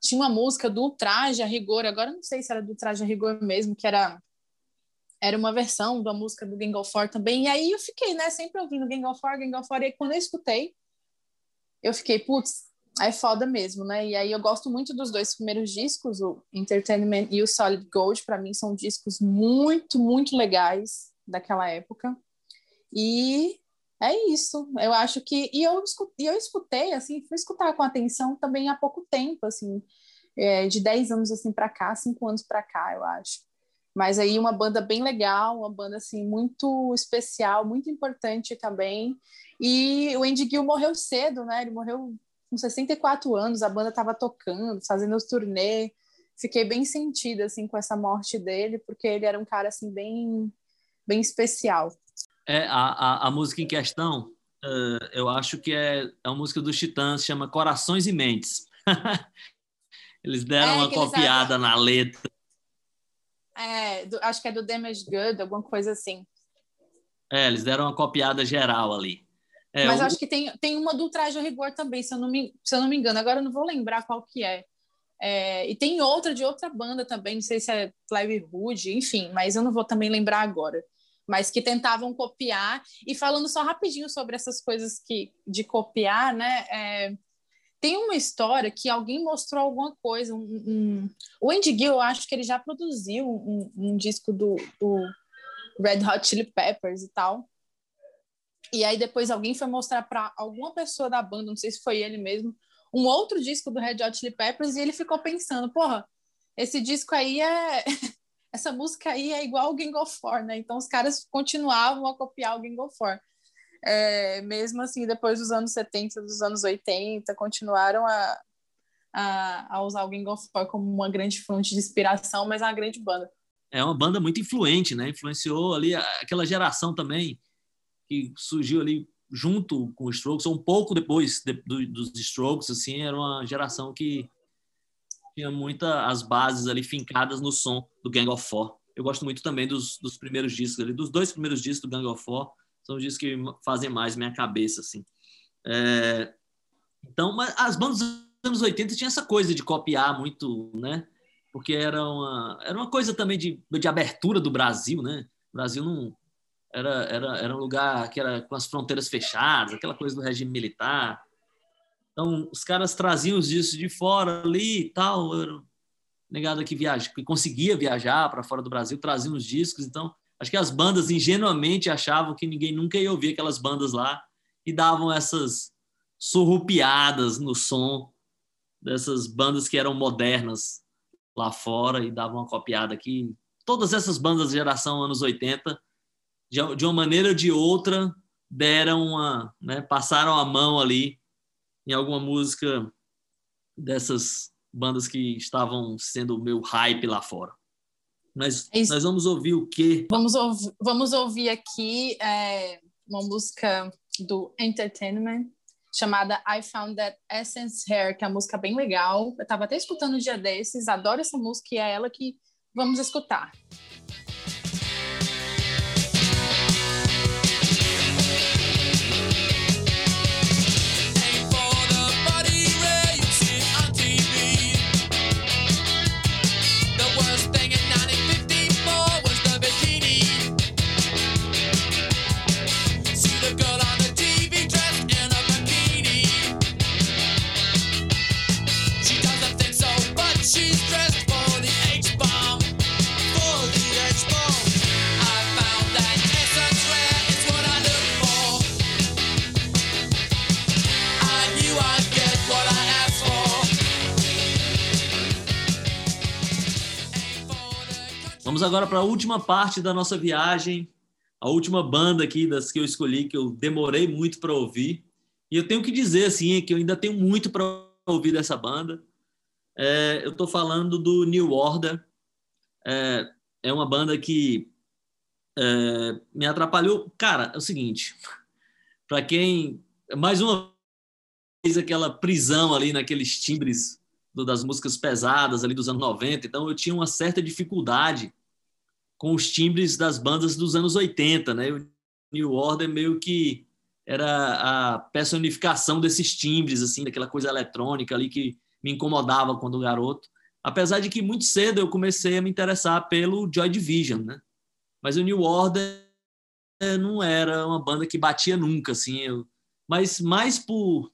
tinha uma música do Traje a Rigor, agora não sei se era do Traje a Rigor mesmo, que era era uma versão da música do Gang of Four também, e aí eu fiquei, né, sempre ouvindo Gang of Four, Gang of Four, e aí quando eu escutei, eu fiquei, putz, é foda mesmo, né? E aí eu gosto muito dos dois primeiros discos, o Entertainment e o Solid Gold, para mim são discos muito, muito legais daquela época. E é isso. Eu acho que e eu escutei, eu escutei assim, fui escutar com atenção também há pouco tempo, assim, é, de 10 anos assim para cá, 5 anos para cá, eu acho. Mas aí uma banda bem legal, uma banda assim muito especial, muito importante também. E o Andy Gill morreu cedo, né? Ele morreu com 64 anos, a banda estava tocando, fazendo os turnê. Fiquei bem sentida assim com essa morte dele, porque ele era um cara assim bem bem especial. É a, a, a música em questão, uh, eu acho que é, é uma música dos Titãs, chama Corações e Mentes. eles deram é, uma copiada na letra. É, do, acho que é do Damage Good, alguma coisa assim. É, eles deram uma copiada geral ali. É, Mas o... acho que tem, tem uma do Traje a Rigor também, se eu, não me, se eu não me engano. Agora eu não vou lembrar qual que é. é. E tem outra de outra banda também, não sei se é Hood, enfim, mas eu não vou também lembrar agora. Mas que tentavam copiar. E falando só rapidinho sobre essas coisas que, de copiar, né? É, tem uma história que alguém mostrou alguma coisa. Um, um... O Andy Gill, eu acho que ele já produziu um, um disco do, do Red Hot Chili Peppers e tal. E aí depois alguém foi mostrar para alguma pessoa da banda, não sei se foi ele mesmo, um outro disco do Red Hot Chili Peppers e ele ficou pensando, porra, esse disco aí é essa música aí é igual o Gang of Four, né? Então os caras continuavam a copiar o Gang of Four. É, mesmo assim, depois dos anos 70, dos anos 80, continuaram a, a, a usar o Gang of Four como uma grande fonte de inspiração, mas é uma grande banda. É uma banda muito influente, né? Influenciou ali aquela geração também que surgiu ali junto com os Strokes, ou um pouco depois de, do, dos Strokes, assim, era uma geração que tinha muita as bases ali fincadas no som do Gang of Four. Eu gosto muito também dos, dos primeiros discos ali, dos dois primeiros discos do Gang of Four, são os discos que fazem mais minha cabeça, assim. É, então, mas as bandas dos anos 80 tinham essa coisa de copiar muito, né? Porque era uma, era uma coisa também de, de abertura do Brasil, né? O Brasil não, era, era, era um lugar que era com as fronteiras fechadas, aquela coisa do regime militar. Então, os caras traziam os discos de fora ali e tal. Negado que viaja, que conseguia viajar para fora do Brasil, trazia os discos. Então, acho que as bandas ingenuamente achavam que ninguém nunca ia ouvir aquelas bandas lá e davam essas surrupiadas no som dessas bandas que eram modernas lá fora e davam uma copiada aqui. Todas essas bandas da geração anos 80 de, de uma maneira ou de outra, deram uma, né, passaram a mão ali em alguma música dessas bandas que estavam sendo o meu hype lá fora. Mas é nós vamos ouvir o quê? Vamos ouvir, vamos ouvir aqui é, uma música do Entertainment chamada I Found That Essence Hair, que é uma música bem legal. Eu estava até escutando um dia desses, adoro essa música e é ela que vamos escutar. Vamos agora para a última parte da nossa viagem, a última banda aqui das que eu escolhi, que eu demorei muito para ouvir. E eu tenho que dizer assim que eu ainda tenho muito para ouvir dessa banda. É, eu estou falando do New Order. É, é uma banda que é, me atrapalhou. Cara, é o seguinte: para quem. Mais uma vez aquela prisão ali naqueles timbres das músicas pesadas ali dos anos 90, então eu tinha uma certa dificuldade com os timbres das bandas dos anos 80, né? O New Order meio que era a personificação desses timbres, assim, daquela coisa eletrônica ali que me incomodava quando garoto. Apesar de que muito cedo eu comecei a me interessar pelo Joy Division, né? Mas o New Order não era uma banda que batia nunca, assim. Eu... Mas mais por,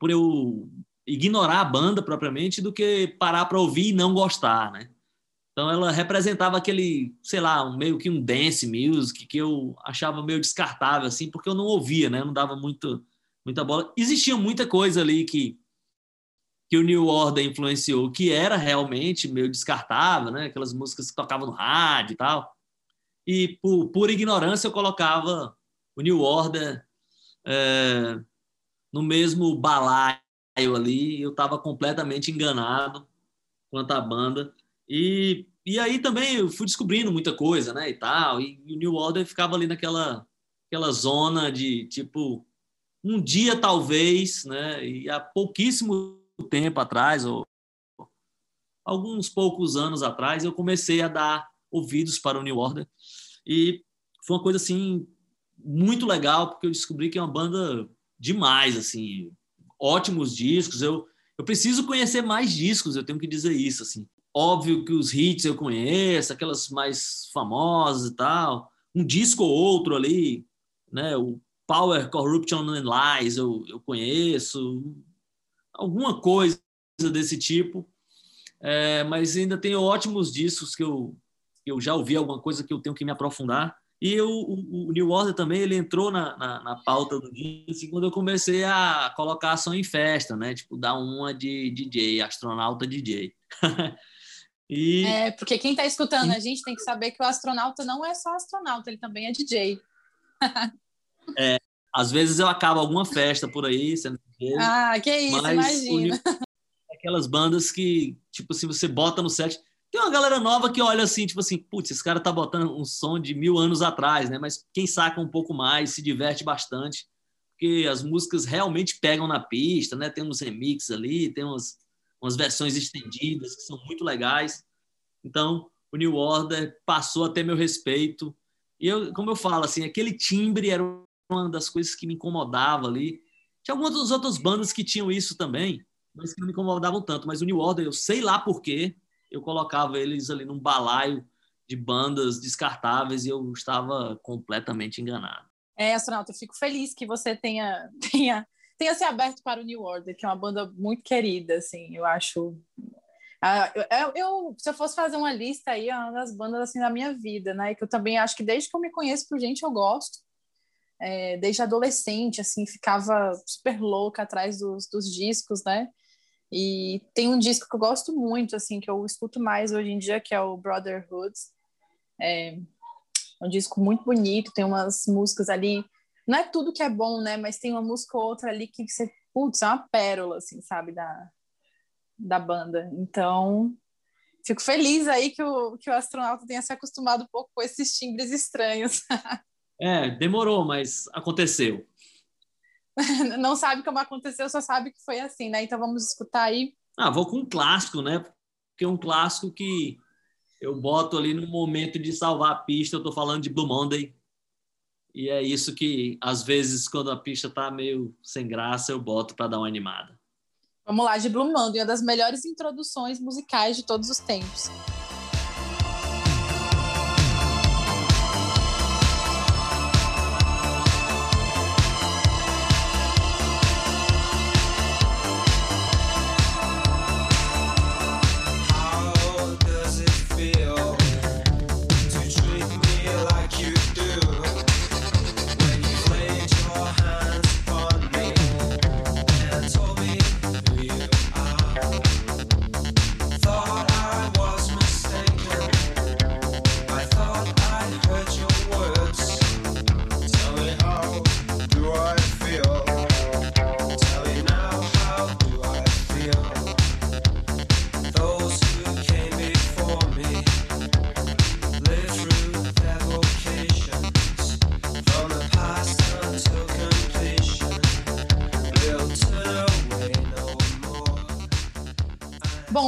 por eu ignorar a banda propriamente do que parar para ouvir e não gostar, né? Então ela representava aquele, sei lá, um, meio que um dance music que eu achava meio descartável assim, porque eu não ouvia, né? Não dava muito muita bola. Existia muita coisa ali que que o New Order influenciou, que era realmente meio descartável, né? Aquelas músicas que tocavam no rádio e tal. E por, por ignorância eu colocava o New Order é, no mesmo balaio ali, eu estava completamente enganado quanto à banda. E, e aí também eu fui descobrindo muita coisa, né, e tal, e, o New Order ficava ali naquela aquela zona de, tipo, um dia talvez, né, e há pouquíssimo tempo atrás, ou alguns poucos anos atrás, eu comecei a dar ouvidos para o New Order, e foi uma coisa, assim, muito legal, porque eu descobri que é uma banda demais, assim, ótimos discos. Eu, eu preciso conhecer mais discos, eu tenho que dizer isso. Assim. Óbvio que os hits eu conheço, aquelas mais famosas e tal. Um disco ou outro ali, né? o Power, Corruption and Lies eu, eu conheço. Alguma coisa desse tipo. É, mas ainda tem ótimos discos que eu, eu já ouvi alguma coisa que eu tenho que me aprofundar. E o, o, New Order também ele entrou na, na, na pauta do assim, quando eu comecei a colocar ação em festa, né? Tipo, dar uma de DJ, astronauta DJ. e... É, porque quem está escutando a gente tem que saber que o astronauta não é só astronauta, ele também é DJ. é, às vezes eu acabo alguma festa por aí, sendo DJ. Ah, que isso, imagina. Aquelas bandas que, tipo, se você bota no set, tem uma galera nova que olha assim, tipo assim, putz, esse cara tá botando um som de mil anos atrás, né? Mas quem saca um pouco mais, se diverte bastante, porque as músicas realmente pegam na pista, né? Tem uns remixes ali, tem umas, umas versões estendidas que são muito legais. Então, o New Order passou a ter meu respeito. E eu, como eu falo, assim, aquele timbre era uma das coisas que me incomodava ali. Tinha algumas outras bandas que tinham isso também, mas que não me incomodavam tanto. Mas o New Order, eu sei lá por quê, eu colocava eles ali num balaio de bandas descartáveis e eu estava completamente enganado. É, astronauta, eu fico feliz que você tenha, tenha, tenha se aberto para o New Order, que é uma banda muito querida, assim, eu acho. Ah, eu, eu, se eu fosse fazer uma lista aí, é uma das bandas assim da minha vida, né? Que eu também acho que desde que eu me conheço por gente eu gosto. É, desde adolescente, assim, ficava super louca atrás dos, dos discos, né? E tem um disco que eu gosto muito, assim, que eu escuto mais hoje em dia, que é o Brotherhood. É um disco muito bonito, tem umas músicas ali. Não é tudo que é bom, né? Mas tem uma música ou outra ali que você, putz, é uma pérola, assim, sabe, da, da banda. Então, fico feliz aí que o, que o astronauta tenha se acostumado um pouco com esses timbres estranhos. é, demorou, mas aconteceu. não sabe como aconteceu, só sabe que foi assim, né? Então vamos escutar aí. Ah, vou com um clássico, né? Porque é um clássico que eu boto ali no momento de salvar a pista, eu tô falando de Blue Monday. E é isso que, às vezes, quando a pista tá meio sem graça, eu boto para dar uma animada. Vamos lá, de Blue Monday, uma das melhores introduções musicais de todos os tempos.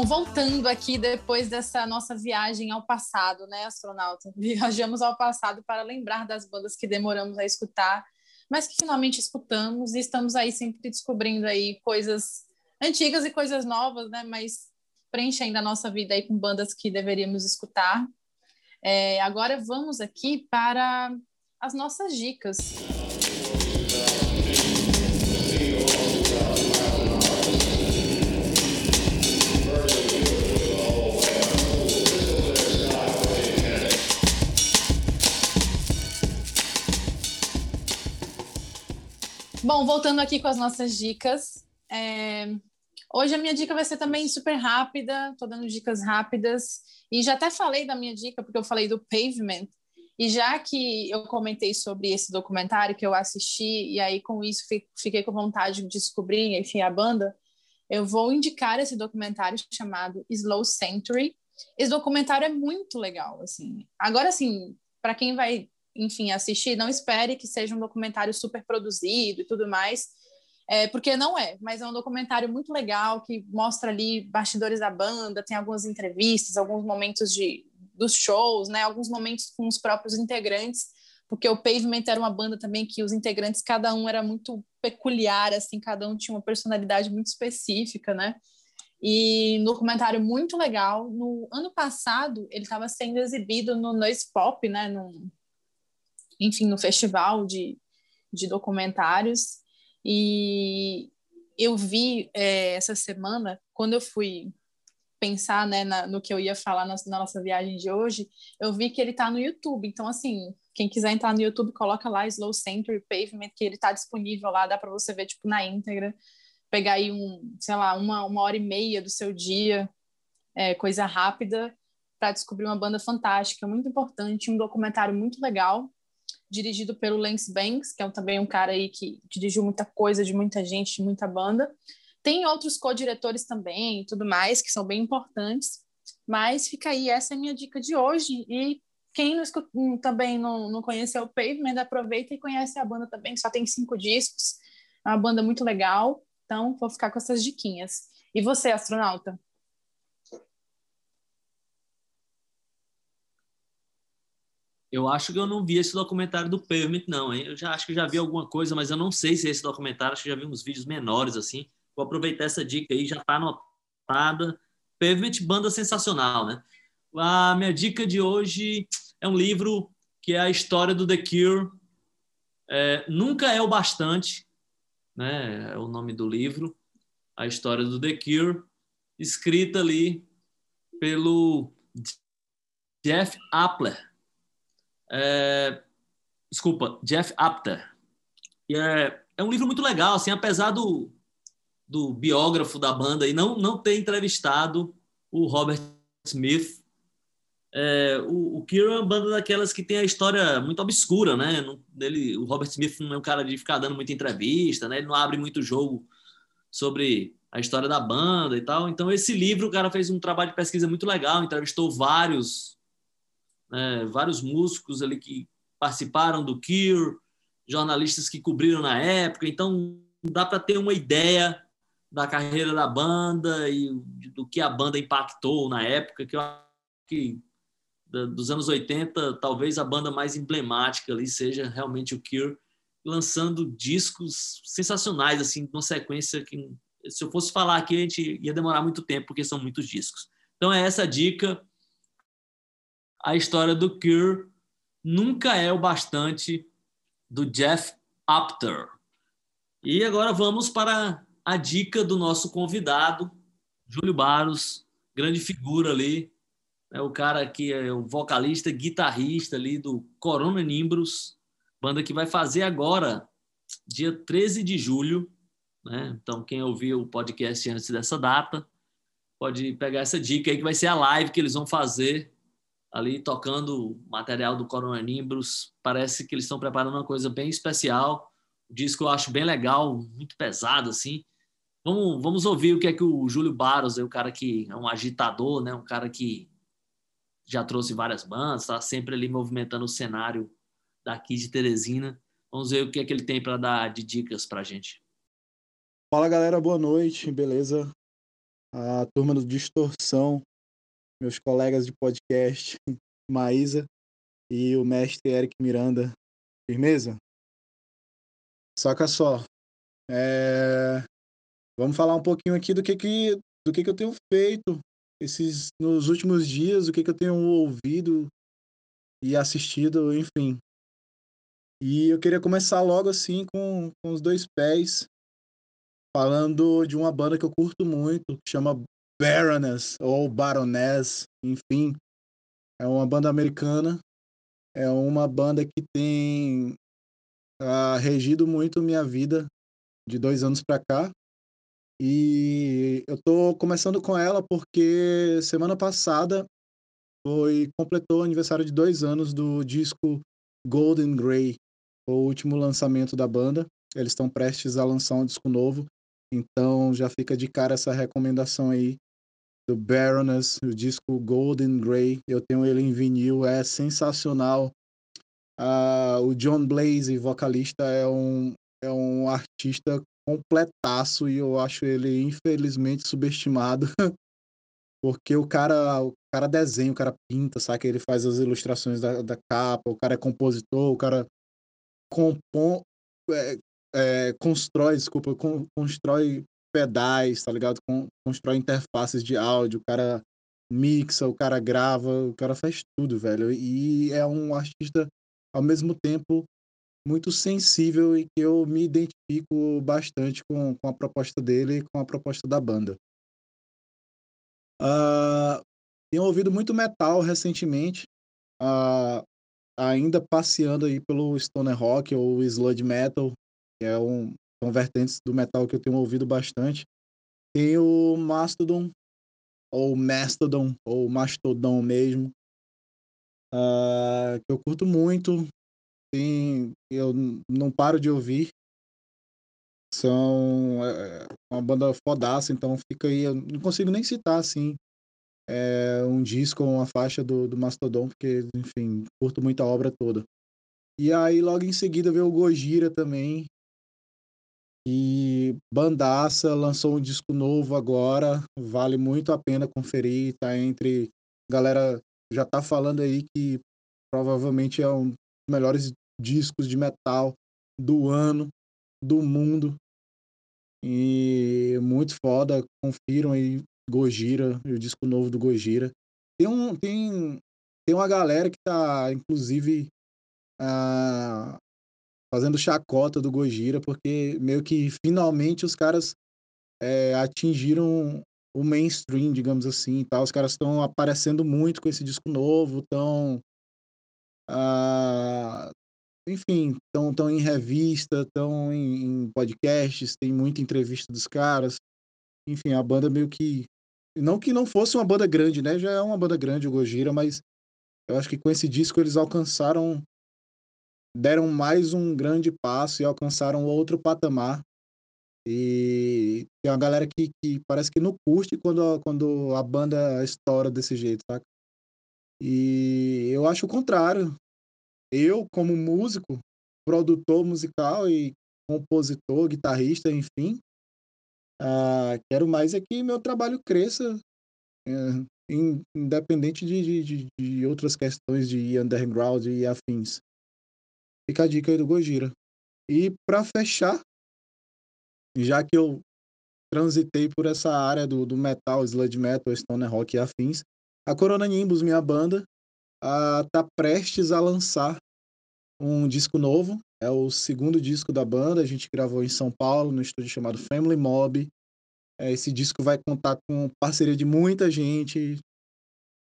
Voltando aqui depois dessa nossa viagem ao passado, né, astronauta? Viajamos ao passado para lembrar das bandas que demoramos a escutar, mas que finalmente escutamos e estamos aí sempre descobrindo aí coisas antigas e coisas novas, né? Mas preenche ainda a nossa vida aí com bandas que deveríamos escutar. É, agora vamos aqui para as nossas dicas. Bom, voltando aqui com as nossas dicas. É... Hoje a minha dica vai ser também super rápida, estou dando dicas rápidas. E já até falei da minha dica, porque eu falei do Pavement. E já que eu comentei sobre esse documentário que eu assisti, e aí com isso fiquei com vontade de descobrir, enfim, a banda, eu vou indicar esse documentário chamado Slow Century. Esse documentário é muito legal, assim. Agora, assim, para quem vai enfim, assistir, não espere que seja um documentário super produzido e tudo mais, é, porque não é, mas é um documentário muito legal que mostra ali bastidores da banda, tem algumas entrevistas, alguns momentos de, dos shows, né, alguns momentos com os próprios integrantes, porque o Pavement era uma banda também que os integrantes, cada um era muito peculiar, assim, cada um tinha uma personalidade muito específica, né, e no documentário muito legal. No ano passado, ele estava sendo exibido no Noise Pop, né, num, enfim, no festival de, de documentários. E eu vi é, essa semana, quando eu fui pensar né, na, no que eu ia falar na, na, nossa viagem de hoje, eu vi que ele está no YouTube. Então, assim, quem quiser entrar no YouTube, coloca lá Slow Center Pavement, que ele está disponível lá, dá para você ver tipo na íntegra, pegar aí um, sei lá, uma, uma hora e meia do seu dia, é, coisa rápida, para descobrir uma banda fantástica, muito importante, um documentário muito legal dirigido pelo Lance Banks, que é também um cara aí que dirigiu muita coisa de muita gente, de muita banda. Tem outros co-diretores também e tudo mais, que são bem importantes. Mas fica aí, essa é a minha dica de hoje. E quem não escuta, hum, também não, não conheceu o Pavement, aproveita e conhece a banda também, só tem cinco discos. É uma banda muito legal. Então, vou ficar com essas diquinhas. E você, astronauta? Eu acho que eu não vi esse documentário do Pavement, não, hein? Eu já acho que já vi alguma coisa, mas eu não sei se é esse documentário, acho que já vi uns vídeos menores, assim. Vou aproveitar essa dica aí, já está anotada. Pavement, banda sensacional, né? A minha dica de hoje é um livro que é a história do The Cure. É, Nunca é o bastante, né? É o nome do livro. A história do The Cure, escrita ali pelo Jeff Appler é, desculpa, Jeff Apter. É, é um livro muito legal, assim, apesar do, do biógrafo da banda e não, não ter entrevistado o Robert Smith. É, o, o Kira é uma banda daquelas que tem a história muito obscura, né? Ele, o Robert Smith não é um cara de ficar dando muita entrevista, né? Ele não abre muito jogo sobre a história da banda e tal. Então, esse livro, o cara fez um trabalho de pesquisa muito legal, entrevistou vários né, vários músicos ali que participaram do Cure, jornalistas que cobriram na época, então dá para ter uma ideia da carreira da banda e do que a banda impactou na época, que eu acho que dos anos 80, talvez a banda mais emblemática ali seja realmente o Cure, lançando discos sensacionais, assim, numa sequência que, se eu fosse falar aqui, a gente ia demorar muito tempo, porque são muitos discos. Então é essa dica a história do Cure nunca é o bastante do Jeff Apter. E agora vamos para a dica do nosso convidado, Júlio Baros, grande figura ali, é o cara que é o vocalista, guitarrista ali do Corona Nimbros, banda que vai fazer agora, dia 13 de julho. Né? Então, quem ouviu o podcast antes dessa data, pode pegar essa dica aí, que vai ser a live que eles vão fazer ali tocando material do Corona Nimbus. Parece que eles estão preparando uma coisa bem especial. O disco eu acho bem legal, muito pesado assim. Vamos, vamos ouvir o que é que o Júlio Barros, é o cara que é um agitador, né? Um cara que já trouxe várias bandas, está sempre ali movimentando o cenário daqui de Teresina. Vamos ver o que é que ele tem para dar de dicas para a gente. Fala galera, boa noite, beleza? a turma do Distorção, meus colegas de podcast, Maísa e o mestre Eric Miranda. Firmeza? Saca só. É... Vamos falar um pouquinho aqui do que que, do que que eu tenho feito esses nos últimos dias, o que que eu tenho ouvido e assistido, enfim. E eu queria começar logo assim com, com os dois pés, falando de uma banda que eu curto muito, que chama Baroness ou Baroness, enfim. É uma banda americana, é uma banda que tem uh, regido muito minha vida de dois anos para cá. E eu tô começando com ela porque semana passada foi completou o aniversário de dois anos do disco Golden Grey, o último lançamento da banda. Eles estão prestes a lançar um disco novo, então já fica de cara essa recomendação aí do Baroness, o disco Golden Grey. Eu tenho ele em vinil, é sensacional. Uh, o John Blaze, vocalista, é um, é um artista completaço e eu acho ele infelizmente subestimado. Porque o cara, o cara desenha, o cara pinta, sabe? Ele faz as ilustrações da, da capa, o cara é compositor, o cara compõe, é, é, constrói, desculpa, con, constrói pedais, tá ligado? Con, constrói interfaces de áudio, o cara mixa, o cara grava, o cara faz tudo, velho. E é um artista, ao mesmo tempo, muito sensível e que eu me identifico bastante com, com a proposta dele e com a proposta da banda. Uh, tenho ouvido muito metal recentemente, uh, ainda passeando aí pelo stoner rock ou sludge metal, que é um, são vertentes do metal que eu tenho ouvido bastante. Tem o Mastodon, ou Mastodon, ou Mastodon mesmo, uh, que eu curto muito, tem, eu não paro de ouvir. São é, uma banda fodaça, então fica aí. Eu não consigo nem citar assim é, um disco ou uma faixa do, do Mastodon, porque, enfim, curto muito a obra toda. E aí, logo em seguida, veio o Gojira também. E Bandaça lançou um disco novo agora, vale muito a pena conferir. Tá entre. Galera já tá falando aí que provavelmente é um dos melhores discos de metal do ano, do mundo. E muito foda. Confiram aí Gojira, o disco novo do Gojira. Tem, um, tem, tem uma galera que tá, inclusive, ah, fazendo chacota do Gojira, porque meio que finalmente os caras é, atingiram o mainstream, digamos assim, tá? Os caras estão aparecendo muito com esse disco novo, estão ah, enfim, estão tão em revista, estão em, em, podcasts, tem muita entrevista dos caras. Enfim, a banda meio que não que não fosse uma banda grande, né? Já é uma banda grande o Gojira, mas eu acho que com esse disco eles alcançaram deram mais um grande passo e alcançaram outro patamar. E tem uma galera que, que parece que não curte quando, quando a banda estoura desse jeito, tá? E eu acho o contrário. Eu, como músico, produtor musical e compositor, guitarrista, enfim, Uh, quero mais é que meu trabalho cresça, uh, independente de, de, de, outras questões de underground e afins. Fica a dica aí do Gojira. E para fechar, já que eu transitei por essa área do, do metal, sludge metal, stoner rock e afins, a Corona Nimbus, minha banda, uh, tá prestes a lançar um disco novo, é o segundo disco da banda. A gente gravou em São Paulo, no estúdio chamado Family Mob. É, esse disco vai contar com parceria de muita gente.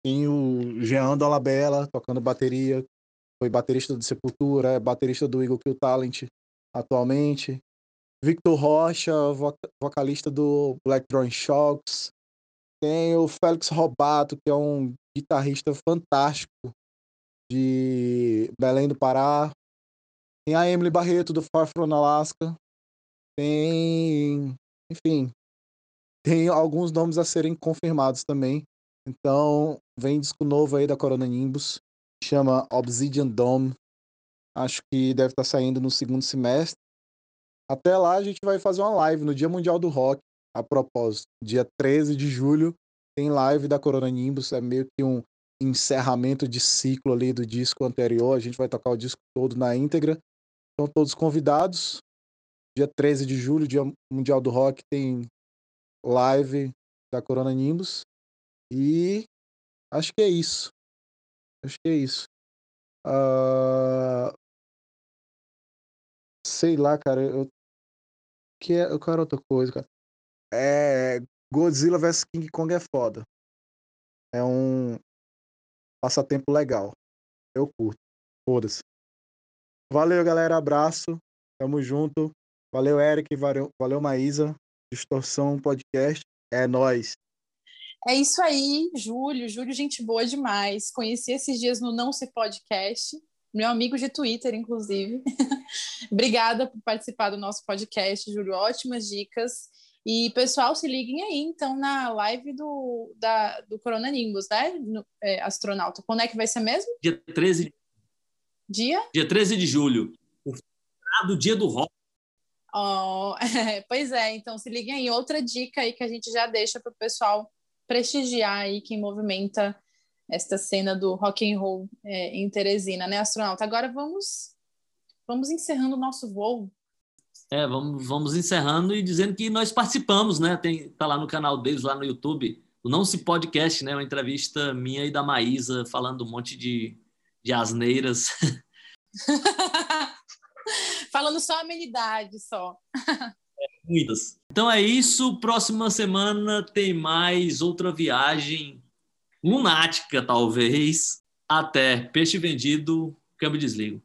Tem o Jean Dolabella tocando bateria, foi baterista do Sepultura, é baterista do Eagle Kill Talent atualmente. Victor Rocha, vocalista do Black Drawing Shocks. Tem o Félix Robato, que é um guitarrista fantástico de Belém do Pará, tem a Emily Barreto, do Far From Alaska. Tem. Enfim. Tem alguns nomes a serem confirmados também. Então, vem disco novo aí da Corona Nimbus. Chama Obsidian Dome. Acho que deve estar tá saindo no segundo semestre. Até lá, a gente vai fazer uma live no Dia Mundial do Rock. a propósito, dia 13 de julho tem live da Corona Nimbus, é meio que um encerramento de ciclo ali do disco anterior. A gente vai tocar o disco todo na íntegra. Estão todos convidados. Dia 13 de julho, Dia Mundial do Rock, tem live da Corona Nimbus. E acho que é isso. Acho que é isso. Uh... Sei lá, cara. Eu... Que é... Eu quero outra coisa, cara. É. Godzilla vs King Kong é foda. É um passatempo legal. Eu curto. Foda-se. Valeu, galera. Abraço. Tamo junto. Valeu, Eric. Valeu, valeu Maísa. Distorção Podcast. É nós. É isso aí, Júlio. Júlio, gente boa demais. Conheci esses dias no Não Se Podcast, meu amigo de Twitter, inclusive. Obrigada por participar do nosso podcast, Júlio. Ótimas dicas. E, pessoal, se liguem aí, então, na live do, da, do Corona Nimbus, né? No, é, astronauta. Quando é que vai ser mesmo? Dia 13. Dia? Dia 13 de julho. Do dia do rock. Oh, é, pois é, então se liguem aí. Outra dica aí que a gente já deixa para o pessoal prestigiar aí quem movimenta esta cena do rock and roll é, em Teresina, né, astronauta? Agora vamos vamos encerrando o nosso voo. É, vamos, vamos encerrando e dizendo que nós participamos, né? Tem, tá lá no canal deles, lá no YouTube, o Não Se Podcast, né? Uma entrevista minha e da Maísa falando um monte de, de asneiras. falando só amenidade, só. Então é isso. Próxima semana tem mais outra viagem lunática, talvez. Até. Peixe vendido, câmbio desligo.